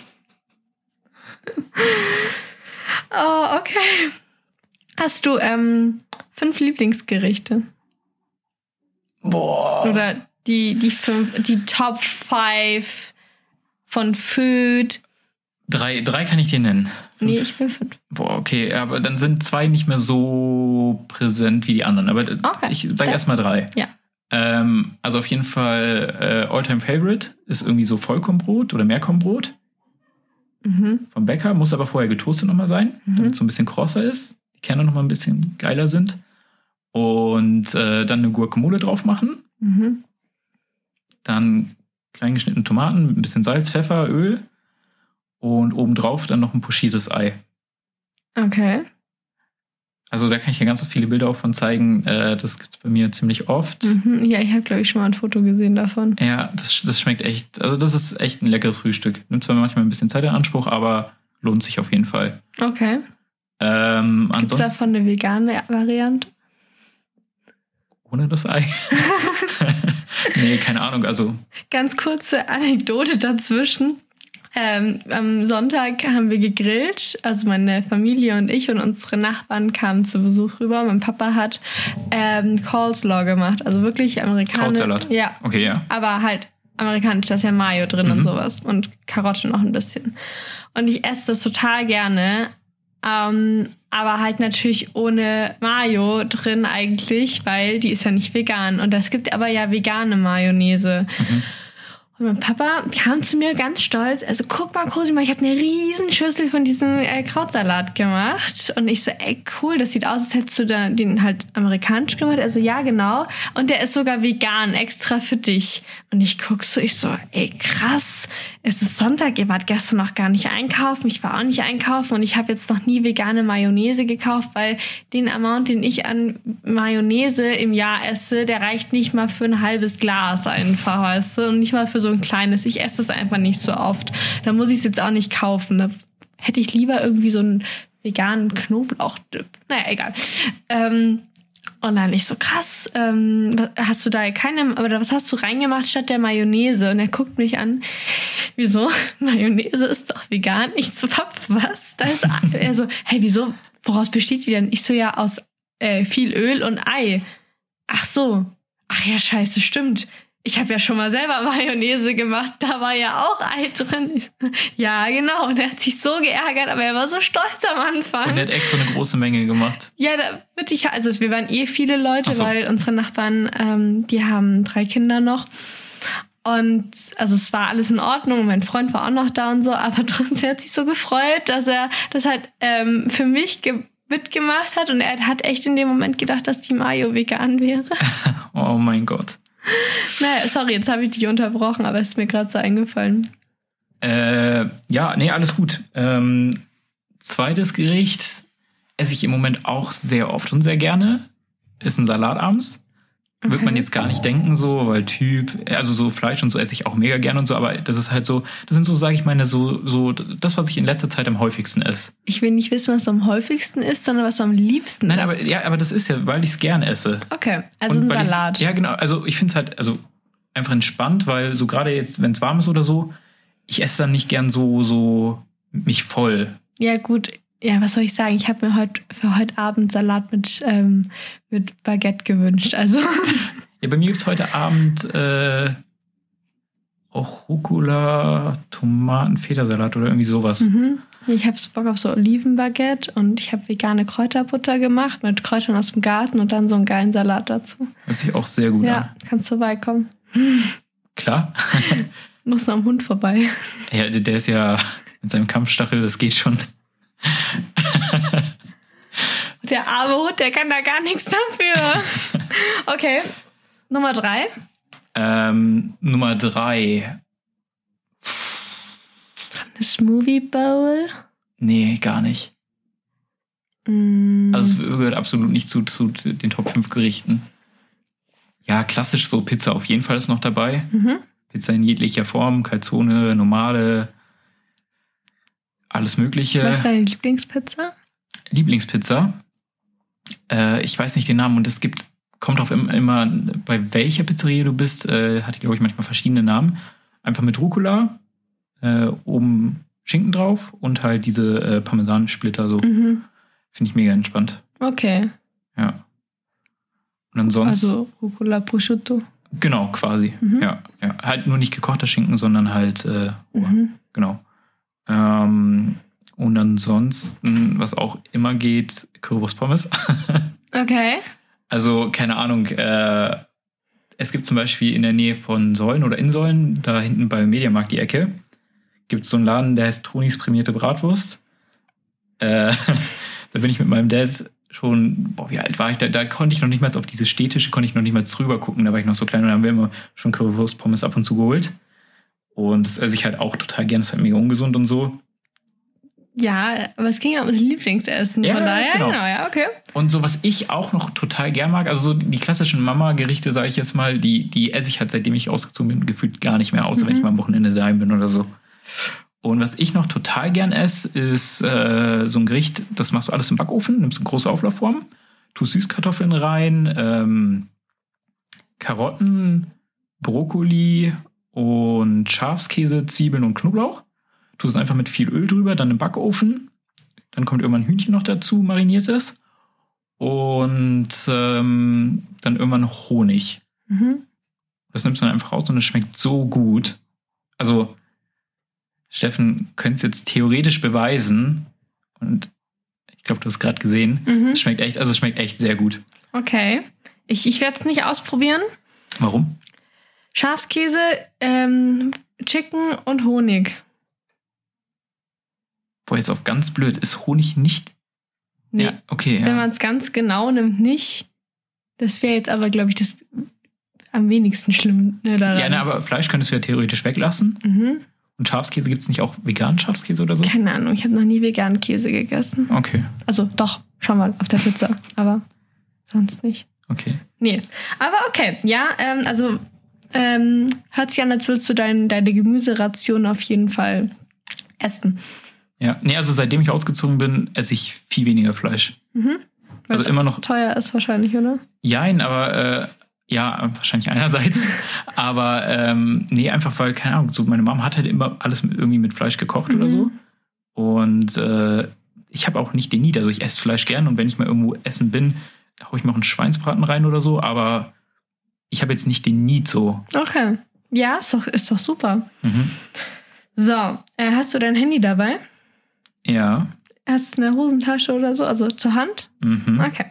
oh, okay. Hast du ähm, fünf Lieblingsgerichte? Boah. Oder die, die fünf, die Top 5 von Food? Drei, drei kann ich dir nennen. Nee, ich will fünf. Boah, okay, aber dann sind zwei nicht mehr so präsent wie die anderen. Aber Okay. ich sage erstmal drei. Ja. Ähm, also auf jeden Fall äh, Alltime Favorite ist irgendwie so Vollkornbrot oder Mehrkornbrot Mhm. vom Bäcker, muss aber vorher getoastet nochmal sein, Mhm. damit es so ein bisschen krosser ist, die Kerne nochmal ein bisschen geiler sind. Und äh, dann eine Guacamole drauf machen, Mhm. dann klein geschnittene Tomaten mit ein bisschen Salz, Pfeffer, Öl und obendrauf dann noch ein pochiertes Ei. Okay. Also da kann ich ja ganz viele Bilder auch von zeigen. Äh, das gibt's bei mir ziemlich oft. Mhm. Ja, ich habe, glaube ich, schon mal ein Foto gesehen davon. Ja, das, das schmeckt echt. Also das ist echt ein leckeres Frühstück. Nimmt zwar manchmal ein bisschen Zeit in Anspruch, aber lohnt sich auf jeden Fall. Okay. Ähm, Gibt es davon eine vegane Variante? ohne das Ei. nee, keine Ahnung. Also Ganz kurze Anekdote dazwischen. Ähm, am Sonntag haben wir gegrillt, also meine Familie und ich und unsere Nachbarn kamen zu Besuch rüber. Mein Papa hat ähm, Coleslaw gemacht, also wirklich amerikanisch. Krautsalat. Ja, okay, ja. aber halt amerikanisch, da ist ja Mayo drin und Mhm. sowas und Karotte noch ein bisschen. Und ich esse das total gerne, ähm, aber halt natürlich ohne Mayo drin eigentlich, weil die ist ja nicht vegan. Und es gibt aber ja vegane Mayonnaise. Mhm. Und mein Papa kam zu mir ganz stolz, also guck mal, Cosima, ich habe eine riesen Schüssel von diesem äh, Krautsalat gemacht. Und ich so, ey, cool, das sieht aus, als hättest du da den halt amerikanisch gemacht. Also ja, genau. Und der ist sogar vegan, extra für dich. Und ich guck so, ich so, ey, krass, es ist Sonntag, ihr wart gestern noch gar nicht einkaufen, ich war auch nicht einkaufen und ich habe jetzt noch nie vegane Mayonnaise gekauft, weil den Amount, den ich an Mayonnaise im Jahr esse, der reicht nicht mal für ein halbes Glas einfach, weißt du, und nicht mal für so ein kleines. Ich esse das einfach nicht so oft. Da muss ich es jetzt auch nicht kaufen. Da hätte ich lieber irgendwie so einen veganen Knoblauchdip. Naja, egal. Ähm, und dann ich so, krass, ähm, hast du da keine, oder was hast du reingemacht statt der Mayonnaise? Und er guckt mich an, wieso? Mayonnaise ist doch vegan. Ich so, was? Da ist, er so, hey, wieso? Woraus besteht die denn? Ich so, ja, aus äh, viel Öl und Ei. Ach so. Ach ja, scheiße, stimmt. Ich habe ja schon mal selber Mayonnaise gemacht, da war ja auch Ei drin. Ja, genau. Und er hat sich so geärgert, aber er war so stolz am Anfang. Und er hat extra eine große Menge gemacht. Ja, da würde ich, also wir waren eh viele Leute, so. weil unsere Nachbarn, ähm, die haben drei Kinder noch. Und also es war alles in Ordnung, mein Freund war auch noch da und so, aber trotzdem hat sich so gefreut, dass er das halt ähm, für mich ge mitgemacht hat und er hat echt in dem Moment gedacht, dass die Mayo vegan wäre. oh mein Gott. Naja, sorry, jetzt habe ich dich unterbrochen, aber es ist mir gerade so eingefallen. Äh, ja, nee, alles gut. Ähm, zweites Gericht esse ich im Moment auch sehr oft und sehr gerne. Ist ein Salat abends. Wird man jetzt gar nicht denken, so, weil Typ, also so Fleisch und so esse ich auch mega gerne und so, aber das ist halt so, das sind so, sage ich meine, so, so das, was ich in letzter Zeit am häufigsten esse. Ich will nicht wissen, was du am häufigsten isst, sondern was du am liebsten Nein, isst. aber ja, aber das ist ja, weil ich es gerne esse. Okay, also Und ein Salat. Ja, genau. Also ich finde es halt also einfach entspannt, weil so gerade jetzt, wenn es warm ist oder so, ich esse dann nicht gern so, so mich voll. Ja, gut. Ja, was soll ich sagen? Ich habe mir heute für heute Abend Salat mit, ähm, mit Baguette gewünscht. Also, Ja, bei mir gibt es heute Abend äh, auch Rucola, Tomaten, Federsalat oder irgendwie sowas. mhm. ich habe Bock auf so Olivenbaguette und ich habe vegane Kräuterbutter gemacht mit Kräutern aus dem Garten und dann so einen geilen Salat dazu. Das sieht auch sehr gut Ja, an. kannst vorbeikommen. Klar. Muss noch am Hund vorbei. ja, der ist ja mit seinem Kampfstachel, das geht schon. Der arme Hund, der kann da gar nichts dafür. Okay, Nummer drei. Ähm, Nummer drei. Eine Smoothie Bowl. Nee, gar nicht. Mm, Also es gehört absolut nicht zu, zu den Top 5 Gerichten. Ja, klassisch so Pizza auf jeden Fall ist noch dabei. mhm. Pizza in jeglicher Form, Calzone, normale, alles Mögliche. Was ist deine Lieblingspizza? Lieblingspizza. Äh, ich weiß nicht den Namen und es gibt, kommt auf im- immer, bei welcher Pizzeria du bist, äh, hat die, glaube ich, manchmal verschiedene Namen. Einfach mit Rucola, äh, oben Schinken drauf und halt diese äh, Parmesansplitter so. Mhm. Finde ich mega entspannt. Okay, Ja. Und ansonsten. also Rucola Prosciutto. Genau, quasi. Mhm. Ja, ja. Halt nur nicht gekochter Schinken, sondern halt äh. Mhm. Genau. Ähm, und ansonsten, was auch immer geht, Currywurst Pommes. Okay. also, keine Ahnung, äh, es gibt zum Beispiel in der Nähe von Säulen oder in Säulen, da hinten beim Mediamarkt die Ecke, gibt es so einen Laden, der heißt Tonis prämierte Bratwurst. Äh, da bin ich mit meinem Dad schon, boah, wie alt war ich da? Da konnte ich noch nicht mal auf diese Städtische, konnte ich noch nicht mal drüber gucken. Da war ich noch so klein und da haben wir immer schon Currywurst Pommes ab und zu geholt. Und das esse ich halt auch total gern. Das ist halt mega ungesund und so. Ja, aber es ging ja ums Lieblingsessen. Ja, Von daher, genau. genau, ja, okay. Und so, was ich auch noch total gern mag, also so die klassischen Mama-Gerichte, sage ich jetzt mal, die, die esse ich halt, seitdem ich ausgezogen bin, gefühlt gar nicht mehr, außer wenn ich mal am Wochenende daheim bin oder so. Und was ich noch total gern esse, ist äh, so ein Gericht, das machst du alles im Backofen, nimmst eine große Auflaufform, tust Süßkartoffeln rein, ähm, Karotten, Brokkoli und Schafskäse, Zwiebeln und Knoblauch. Tust es einfach mit viel Öl drüber, dann im Backofen. Dann kommt irgendwann Hühnchen noch dazu, mariniertes. Und ähm, dann irgendwann Honig. Mhm. Das nimmst du dann einfach raus und es schmeckt so gut. Also, Steffen könnte es jetzt theoretisch beweisen. Und ich glaube, du hast gerade gesehen. Mhm. Es schmeckt echt, also es schmeckt echt sehr gut. Okay. Ich, ich werde es nicht ausprobieren. Warum? Schafskäse, ähm, Chicken und Honig. Boah, jetzt auf ganz blöd. Ist Honig nicht. Nee, Ja, okay. wenn Ja. man es ganz genau nimmt, nicht. Das wäre jetzt aber, glaube ich, das am wenigsten schlimm ne, daran. ja, ne, aber Fleisch könntest du ja theoretisch weglassen. mhm. Und Schafskäse gibt es nicht auch veganen Schafskäse oder so? Keine Ahnung, ich habe noch nie veganen Käse gegessen. Okay, Also doch, schon mal auf der Pizza, aber sonst nicht. okay. Nee, aber okay, ja, ähm, also ähm, hört sich an, als würdest du dein, deine Gemüseration auf jeden Fall essen. Ja, nee, also seitdem ich ausgezogen bin, esse ich viel weniger Fleisch. Mhm. Weil Also es immer noch teuer ist wahrscheinlich, oder? Jein, aber äh, ja, wahrscheinlich einerseits. aber ähm, nee, einfach weil, keine Ahnung, so meine Mom hat halt immer alles mit, irgendwie mit Fleisch gekocht oder Mhm. so. Und äh, ich habe auch nicht den Need. Also ich esse Fleisch gern und wenn ich mal irgendwo essen bin, hau ich mir auch einen Schweinsbraten rein oder so, aber ich habe jetzt nicht den Need so. Okay. Ja, ist doch, ist doch super. Mhm. So, äh, hast du dein Handy dabei? Ja. Hast du eine Hosentasche oder so, also zur Hand? Mhm. Okay.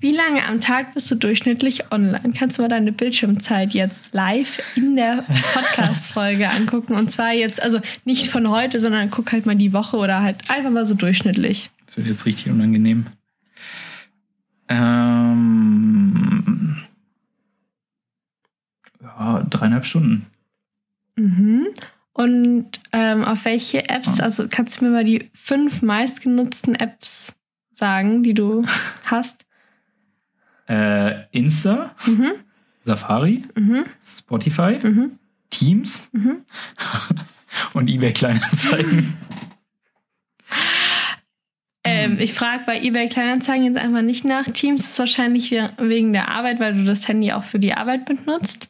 Wie lange am Tag bist du durchschnittlich online? Kannst du mal deine Bildschirmzeit jetzt live in der Podcast-Folge angucken? Und zwar jetzt, also nicht von heute, sondern guck halt mal die Woche oder halt einfach mal so durchschnittlich. Das wird jetzt richtig unangenehm. Ähm, ja, dreieinhalb Stunden. Mhm. Und ähm, auf welche Apps, also kannst du mir mal die fünf meistgenutzten Apps sagen, die du hast? Äh, Insta, Mhm. Safari, Mhm. Spotify, Mhm. Teams Mhm. und eBay Kleinanzeigen. Ähm, ich frage bei eBay Kleinanzeigen jetzt einfach nicht nach. Teams ist wahrscheinlich we- wegen der Arbeit, weil du das Handy auch für die Arbeit benutzt.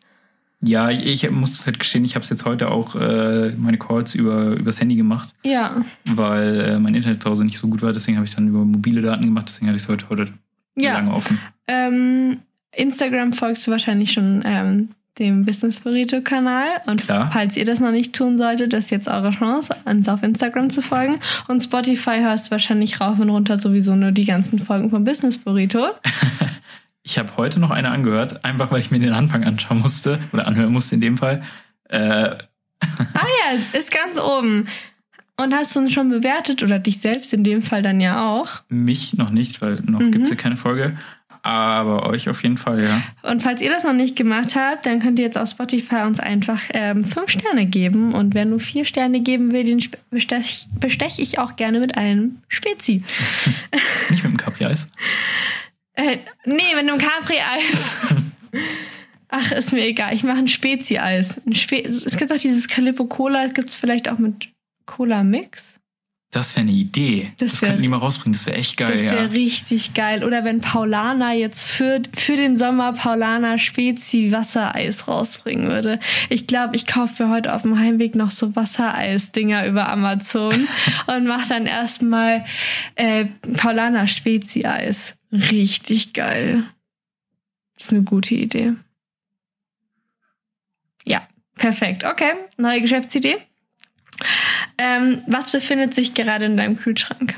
Ja, ich, ich muss es halt gestehen, ich habe es jetzt heute auch äh, meine Calls über übers Handy gemacht, Ja, weil äh, mein Internet zu Hause nicht so gut war. Deswegen habe ich dann über mobile Daten gemacht. Deswegen hatte ich es heute, heute ja. lange offen. Ähm, Instagram folgst du wahrscheinlich schon ähm, dem Business Burrito Kanal. Und Klar. falls ihr das noch nicht tun solltet, das ist jetzt eure Chance, uns auf Instagram zu folgen. Und Spotify hörst wahrscheinlich rauf und runter sowieso nur die ganzen Folgen vom Business Burrito. Ich habe heute noch eine angehört, einfach weil ich mir den Anfang anschauen musste oder anhören musste in dem Fall. Äh, Ah ja, es ist ganz oben. Und hast du uns schon bewertet oder dich selbst in dem Fall dann ja auch? mich noch nicht, weil noch Mhm. gibt's ja keine Folge. Aber euch auf jeden Fall, ja. Und falls ihr das noch nicht gemacht habt, dann könnt ihr jetzt auf Spotify uns einfach ähm, fünf Sterne geben. Und wer nur vier Sterne geben will, den bestech, bestech ich auch gerne mit einem Spezi. Nicht mit dem Capri-Eis. Äh, nee, mit einem Capri-Eis. Ach, ist mir egal. Ich mache ein Spezi-Eis. Ein Spe es gibt auch dieses Calippo Cola. Gibt es vielleicht auch mit Cola-Mix? Das wäre eine Idee. Das Das, wär- könnten die mal rausbringen. Das wäre echt geil, Das wäre ja. richtig geil. Oder wenn Paulana jetzt für, für den Sommer Paulana Spezi Wassereis rausbringen würde. Ich glaube, ich kaufe für heute auf dem Heimweg noch so Wassereis-Dinger über Amazon und mache dann erstmal äh, Paulana Spezi Eis. Richtig geil. Das ist eine gute Idee. Ja, perfekt. Okay, neue Geschäftsidee. Ähm, was befindet sich gerade in deinem Kühlschrank?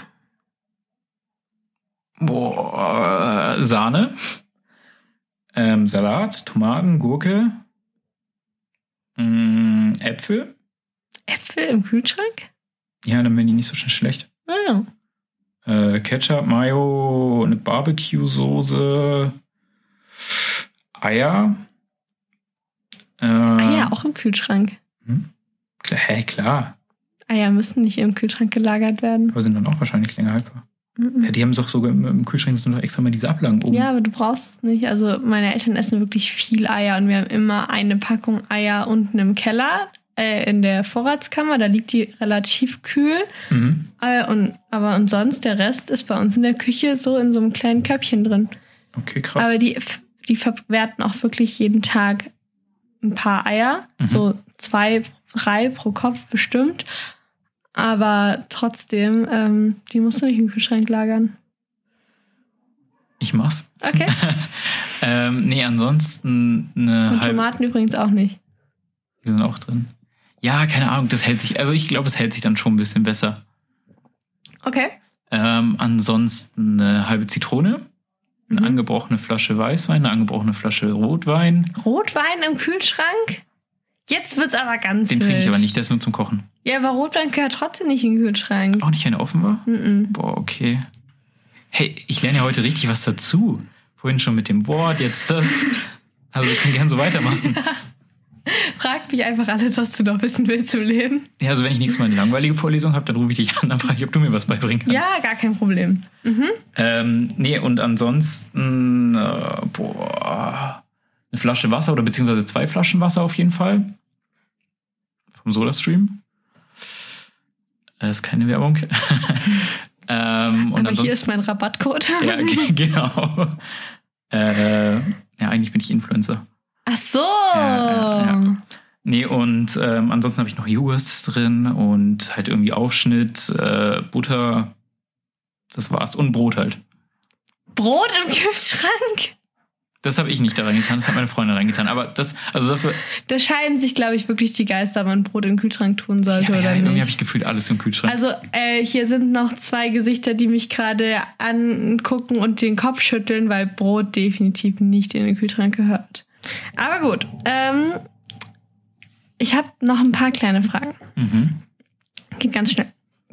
Boah, Sahne, ähm, Salat, Tomaten, Gurke, mh, Äpfel. Äpfel im Kühlschrank? Ja, dann werden die nicht so schnell schlecht. Ah, Äh, Ketchup, Mayo, eine Barbecue-Soße, Eier. Äh, Eier auch im Kühlschrank. Klar, hä, klar. Eier müssen nicht im Kühlschrank gelagert werden. Aber sind dann auch wahrscheinlich länger haltbar. Ja, die haben doch sogar im, im Kühlschrank sind doch extra mal diese Ablagen oben. Ja, aber du brauchst es nicht. Also meine Eltern essen wirklich viel Eier und wir haben immer eine Packung Eier unten im Keller äh, in der Vorratskammer. Da liegt die relativ kühl. Mhm. Äh, und, aber und sonst der Rest ist bei uns in der Küche so in so einem kleinen Köpfchen drin. Okay, krass. Aber die, die verwerten auch wirklich jeden Tag ein paar Eier. Mhm. So zwei, drei pro Kopf bestimmt. Aber trotzdem, ähm, die musst du nicht im Kühlschrank lagern. ich mach's. Okay. Ähm, nee, ansonsten eine Und. Tomaten übrigens auch nicht. Die sind auch drin. Ja, keine Ahnung, das hält sich, also ich glaube, es hält sich dann schon ein bisschen besser. Okay. Ähm, ansonsten eine halbe Zitrone, eine Mhm. angebrochene Flasche Weißwein, eine angebrochene Flasche Rotwein. Rotwein im Kühlschrank? Jetzt wird's aber ganz Den trinke ich aber nicht, der ist nur zum Kochen. Ja, aber Rotwein gehört trotzdem nicht in den Kühlschrank. Auch nicht, wenn er offen war? Mhm. Boah, okay. Hey, ich lerne ja heute richtig was dazu. Vorhin schon mit dem Wort, jetzt das. Also wir können gerne so weitermachen. Frag mich einfach alles, was du noch wissen willst im Leben. Ja, also wenn ich nächstes Mal eine langweilige Vorlesung habe, dann rufe ich dich an, dann frage ich, ob du mir was beibringen kannst. Ja, gar kein Problem. Mhm. Ähm, nee, und ansonsten, äh, boah, eine Flasche Wasser oder beziehungsweise zwei Flaschen Wasser auf jeden Fall. Vom SodaStream. Das ist keine Werbung. ähm, und aber hier ist mein Rabattcode. Ja, ge- genau. Äh, ja, eigentlich bin ich Influencer. Ach so. Ja, ja, Nee, und ähm, ansonsten habe ich noch Joghurt drin und halt irgendwie Aufschnitt, äh, Butter. Das war's. Und Brot halt. Brot im Kühlschrank? Das habe ich nicht da reingetan, das hat meine Freundin reingetan. Aber das, also dafür, Da scheiden sich, glaube ich, wirklich die Geister, ob man Brot im Kühlschrank tun sollte ja, ja, oder irgendwie habe ich nicht. gefühlt alles im Kühlschrank. Also äh, hier sind noch zwei Gesichter, die mich gerade angucken und den Kopf schütteln, weil Brot definitiv nicht in den Kühlschrank gehört. Aber gut, ähm, ich habe noch ein paar kleine Fragen. mhm. Geht ganz schnell.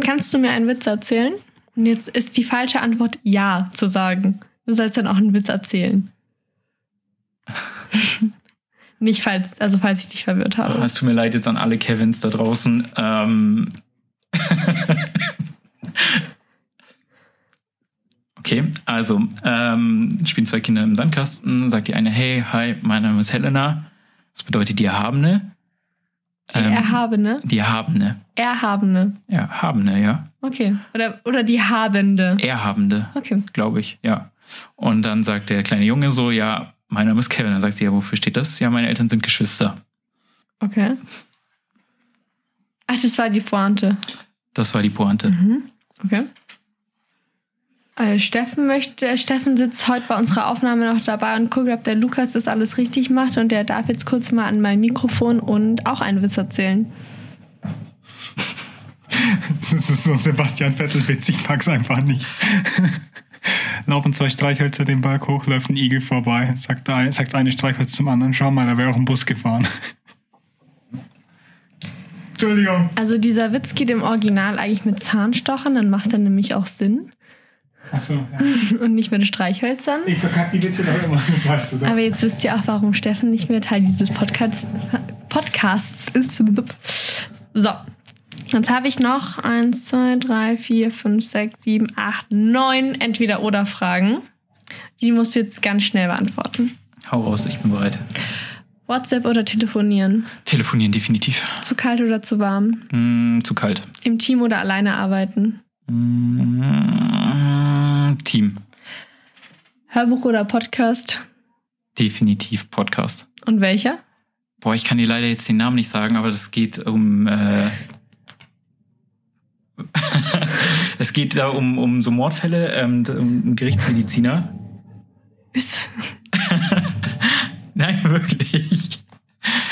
Kannst du mir einen Witz erzählen? Und jetzt ist die falsche Antwort Ja zu sagen. Du sollst dann auch einen Witz erzählen. Nicht falls, also falls ich dich verwirrt Oh, habe. es tut mir leid jetzt an alle Kevins da draußen. Ähm okay, also ähm, spielen zwei Kinder im Sandkasten, sagt die eine, hey, hi, mein Name ist Helena. Das bedeutet die Erhabene. Die Erhabene. Die Erhabene. Erhabene. Erhabene, ja. Okay. Oder, oder die Habende. Erhabende, Okay. glaube ich, ja. Und dann sagt der kleine Junge so, ja, mein Name ist Kevin. Dann sagt sie, ja, wofür steht das? Ja, meine Eltern sind Geschwister. Okay. Ach, das war die Pointe. Das war die Pointe. Mhm. Okay. Äh, Steffen möchte, Steffen sitzt heute bei unserer Aufnahme noch dabei und guckt, ob der Lukas das alles richtig macht und der darf jetzt kurz mal an mein Mikrofon und auch einen Witz erzählen. Das ist so Sebastian Vettel-Witz, ich mag's einfach nicht. Laufen zwei Streichhölzer den Berg hoch, läuft ein Igel vorbei, sagt, ein, sagt eine Streichholz zum anderen, schau mal, da wäre auch ein Bus gefahren. Entschuldigung. Also dieser Witz geht im Original eigentlich mit Zahnstochern, dann macht er nämlich auch Sinn Achso, ja. und nicht mit Streichhölzern. Ich verkack die Witze doch immer, das weißt du doch. Aber jetzt wisst ihr auch, warum Steffen nicht mehr Teil dieses Podcast, Podcasts ist. So, jetzt habe ich noch eins, zwei, drei, vier, fünf, sechs, sieben, acht, neun Entweder-Oder-Fragen. Die musst du jetzt ganz schnell beantworten. Hau raus, ich bin bereit. WhatsApp oder telefonieren? Telefonieren definitiv. Zu kalt oder zu warm? Mm, zu kalt. Im Team oder alleine arbeiten? Mm, Team. Hörbuch oder Podcast? Definitiv Podcast. Und welcher? Boah, ich kann dir leider jetzt den Namen nicht sagen, aber das geht um. Äh es geht da um, um so Mordfälle, ähm, um einen Gerichtsmediziner. Ist, Nein, wirklich.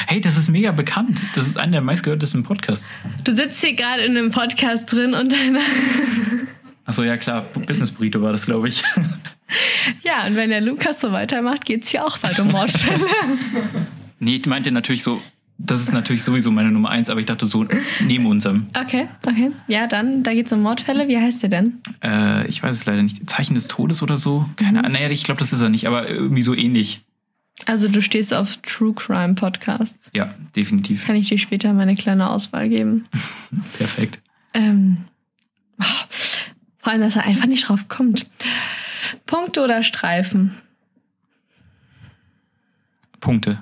Hey, das ist mega bekannt. Das ist einer der meistgehörtesten Podcasts. du sitzt hier gerade in einem Podcast drin und deine. Achso, ja klar, Business Burrito war das, glaube ich. Ja, und wenn der Lukas so weitermacht, geht es hier auch bald um Mordfälle. nee, ich meinte natürlich so, das ist natürlich sowieso meine Nummer eins, aber ich dachte so neben unserem. Okay, okay. Ja, dann, da geht es um Mordfälle. Wie heißt der denn? Äh, ich weiß es leider nicht. Zeichen des Todes oder so? Keine Ahnung. Naja, ich glaube, das ist er nicht, aber irgendwie so ähnlich. Also du stehst auf True Crime Podcasts. Ja, definitiv. Kann ich dir später meine kleine Auswahl geben. Perfekt. Ähm, oh, vor allem, dass er einfach nicht drauf kommt. Punkte oder Streifen? Punkte.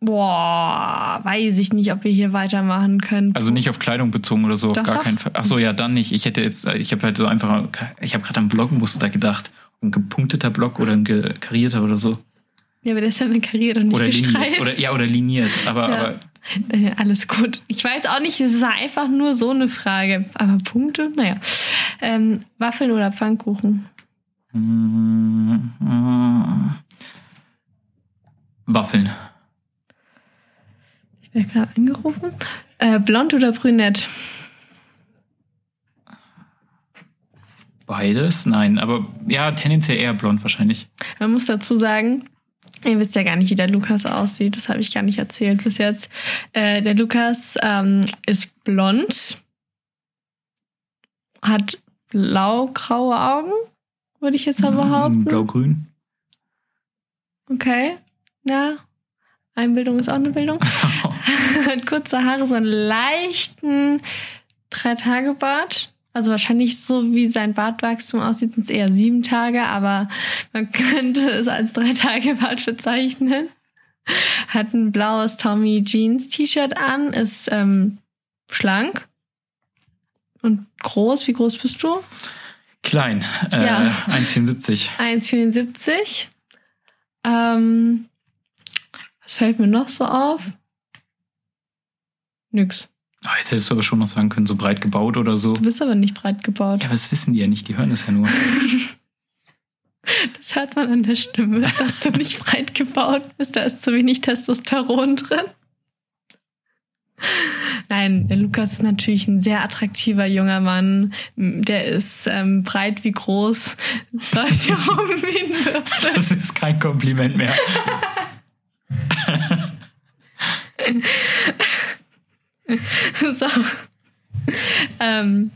Boah, weiß ich nicht, ob wir hier weitermachen können. Also nicht auf Kleidung bezogen oder so, Doch, auf gar doch. keinen Fall. Ach so, ja, dann nicht. Ich hätte jetzt, ich habe halt so einfach, ich habe gerade an Blockmuster gedacht. Ein gepunkteter Block oder ein gekarierter oder so. Ja, aber der ist ja eine Karriere und nicht Oder liniert. Oder, ja, oder liniert. Aber, Ja. aber Äh, Alles gut. Ich weiß auch nicht, es ist einfach nur so eine Frage. Aber Punkte, naja. Ähm, Waffeln oder Pfannkuchen? Waffeln. Ich werde gerade angerufen. Äh, blond oder brünett? Beides? Nein, aber ja, tendenziell eher blond wahrscheinlich. Man muss dazu sagen, ihr wisst ja gar nicht, wie der Lukas aussieht. Das habe ich gar nicht erzählt bis jetzt. Äh, der Lukas ähm, ist blond, hat blau-graue Augen, würde ich jetzt mal behaupten. Mm, Blau-grün. Okay. Ja. Einbildung ist auch eine Bildung. hat kurze Haare, so einen leichten Drei-Tage-Bart. Also wahrscheinlich so wie sein Bartwachstum aussieht, sind es eher sieben Tage, aber man könnte es als Drei-Tage-Bart bezeichnen. Hat ein blaues Tommy Jeans T-Shirt an, ist ähm, schlank und groß. Wie groß bist du? Klein. Äh, Ja. 1,74. 1,74. Ähm, was fällt mir noch so auf? Nix. Oh, jetzt hättest du aber schon noch sagen können, so breit gebaut oder so. Du bist aber nicht breit gebaut. Ja, aber das wissen die ja nicht, die hören es ja nur. Das hört man an der Stimme, dass du nicht breit gebaut bist. Da ist zu wenig Testosteron drin. Nein, der Lukas ist natürlich ein sehr attraktiver junger Mann. Der ist ähm, breit wie groß. Läuft ja rum wie ein. Das ist kein Kompliment mehr. So. Ähm,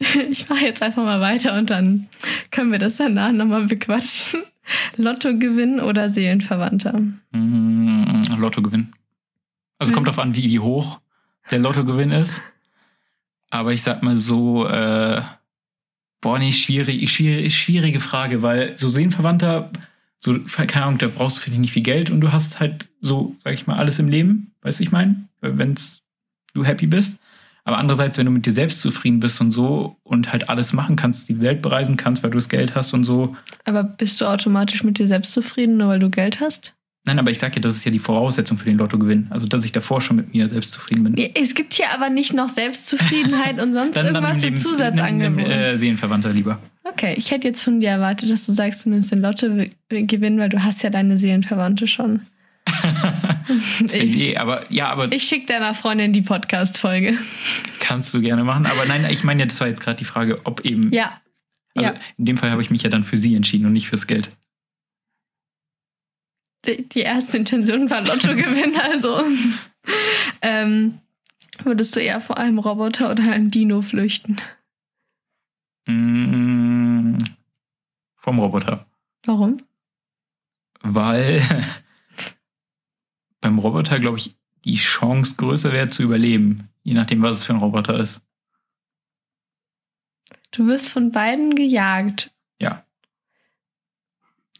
ich mache jetzt einfach mal weiter und dann können wir das danach nochmal bequatschen. Lotto gewinnen oder Seelenverwandter? Mm, Lottogewinn. Also Hm. kommt drauf an, wie, wie hoch der Lottogewinn ist. Aber ich sag mal so, äh, boah, nee, schwierig, schwierig, schwierige Frage, weil so Seelenverwandter, so, keine Ahnung, da brauchst du finde ich nicht viel Geld und du hast halt so, sag ich mal, alles im Leben, weißt du, ich meine, wenn's du happy bist. Aber andererseits, wenn du mit dir selbst zufrieden bist und so und halt alles machen kannst, die Welt bereisen kannst, weil du das Geld hast und so. Aber bist du automatisch mit dir selbst zufrieden, nur weil du Geld hast? Nein, aber ich sag ja, das ist ja die Voraussetzung für den Lottogewinn. Also, dass ich davor schon mit mir selbst zufrieden bin. Es gibt hier aber nicht noch Selbstzufriedenheit und sonst irgendwas im Lebens- Zusatzangebot. äh, Seelenverwandter lieber. Okay, ich hätte jetzt von dir erwartet, dass du sagst, du nimmst den Lottogewinn, weil du hast ja deine Seelenverwandte schon. Eh, aber ja, aber Ich schicke deiner Freundin die Podcast-Folge. kannst du gerne machen. Aber nein, ich meine ja, das war jetzt gerade die Frage, ob eben. Ja. Also ja. In dem Fall habe ich mich ja dann für sie entschieden und nicht fürs Geld. Die, die erste Intention war Lottogewinn, also. ähm, würdest du eher vor einem Roboter oder einem Dino flüchten? Mm, vom Roboter. Warum? Weil beim Roboter, glaube ich, die Chance größer wäre zu überleben. Je nachdem, was es für ein Roboter ist. Du wirst von beiden gejagt. Ja.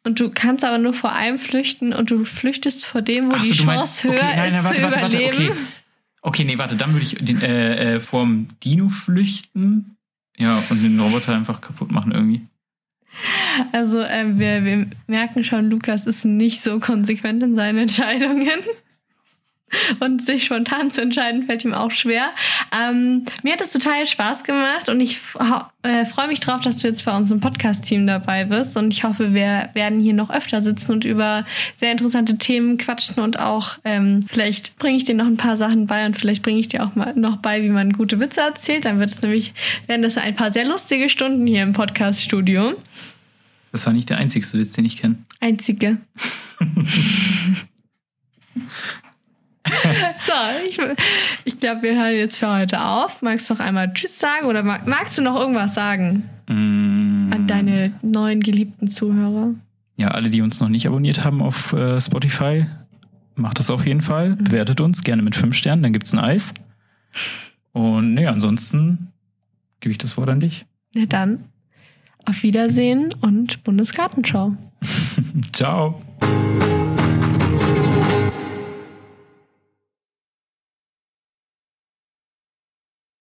Und du kannst aber nur vor einem flüchten und du flüchtest vor dem, wo Ach die so, du Chance meinst, höher okay, nein, ist nein, warte, zu warte, warte, überleben. okay. Okay, nee, warte, dann würde ich den, äh, äh, vorm Dino flüchten. Ja, und den Roboter einfach kaputt machen irgendwie. Also ähm, wir, wir merken schon, Lukas ist nicht so konsequent in seinen Entscheidungen. Und sich spontan zu entscheiden, fällt ihm auch schwer. Ähm, mir hat es total Spaß gemacht und ich äh, freue mich drauf, dass du jetzt bei uns im Podcast-Team dabei bist. Und ich hoffe, wir werden hier noch öfter sitzen und über sehr interessante Themen quatschen und auch ähm, vielleicht bringe ich dir noch ein paar Sachen bei und vielleicht bringe ich dir auch mal noch bei, wie man gute Witze erzählt. Dann wird es nämlich, werden das ein paar sehr lustige Stunden hier im Podcast-Studio. Das war nicht der einzigste Witz, den ich kenne. Einzige. so, ich, ich glaube, wir hören jetzt für heute auf. Magst du noch einmal Tschüss sagen oder mag, magst du noch irgendwas sagen Mm, an deine neuen geliebten Zuhörer? Ja, alle, die uns noch nicht abonniert haben auf äh, Spotify, macht das auf jeden Fall. Bewertet uns gerne mit fünf Sternen, dann gibt's ein Eis. Und nee, ansonsten gebe ich das Wort an dich. Na dann, auf Wiedersehen und Bundesgartenschau. Ciao.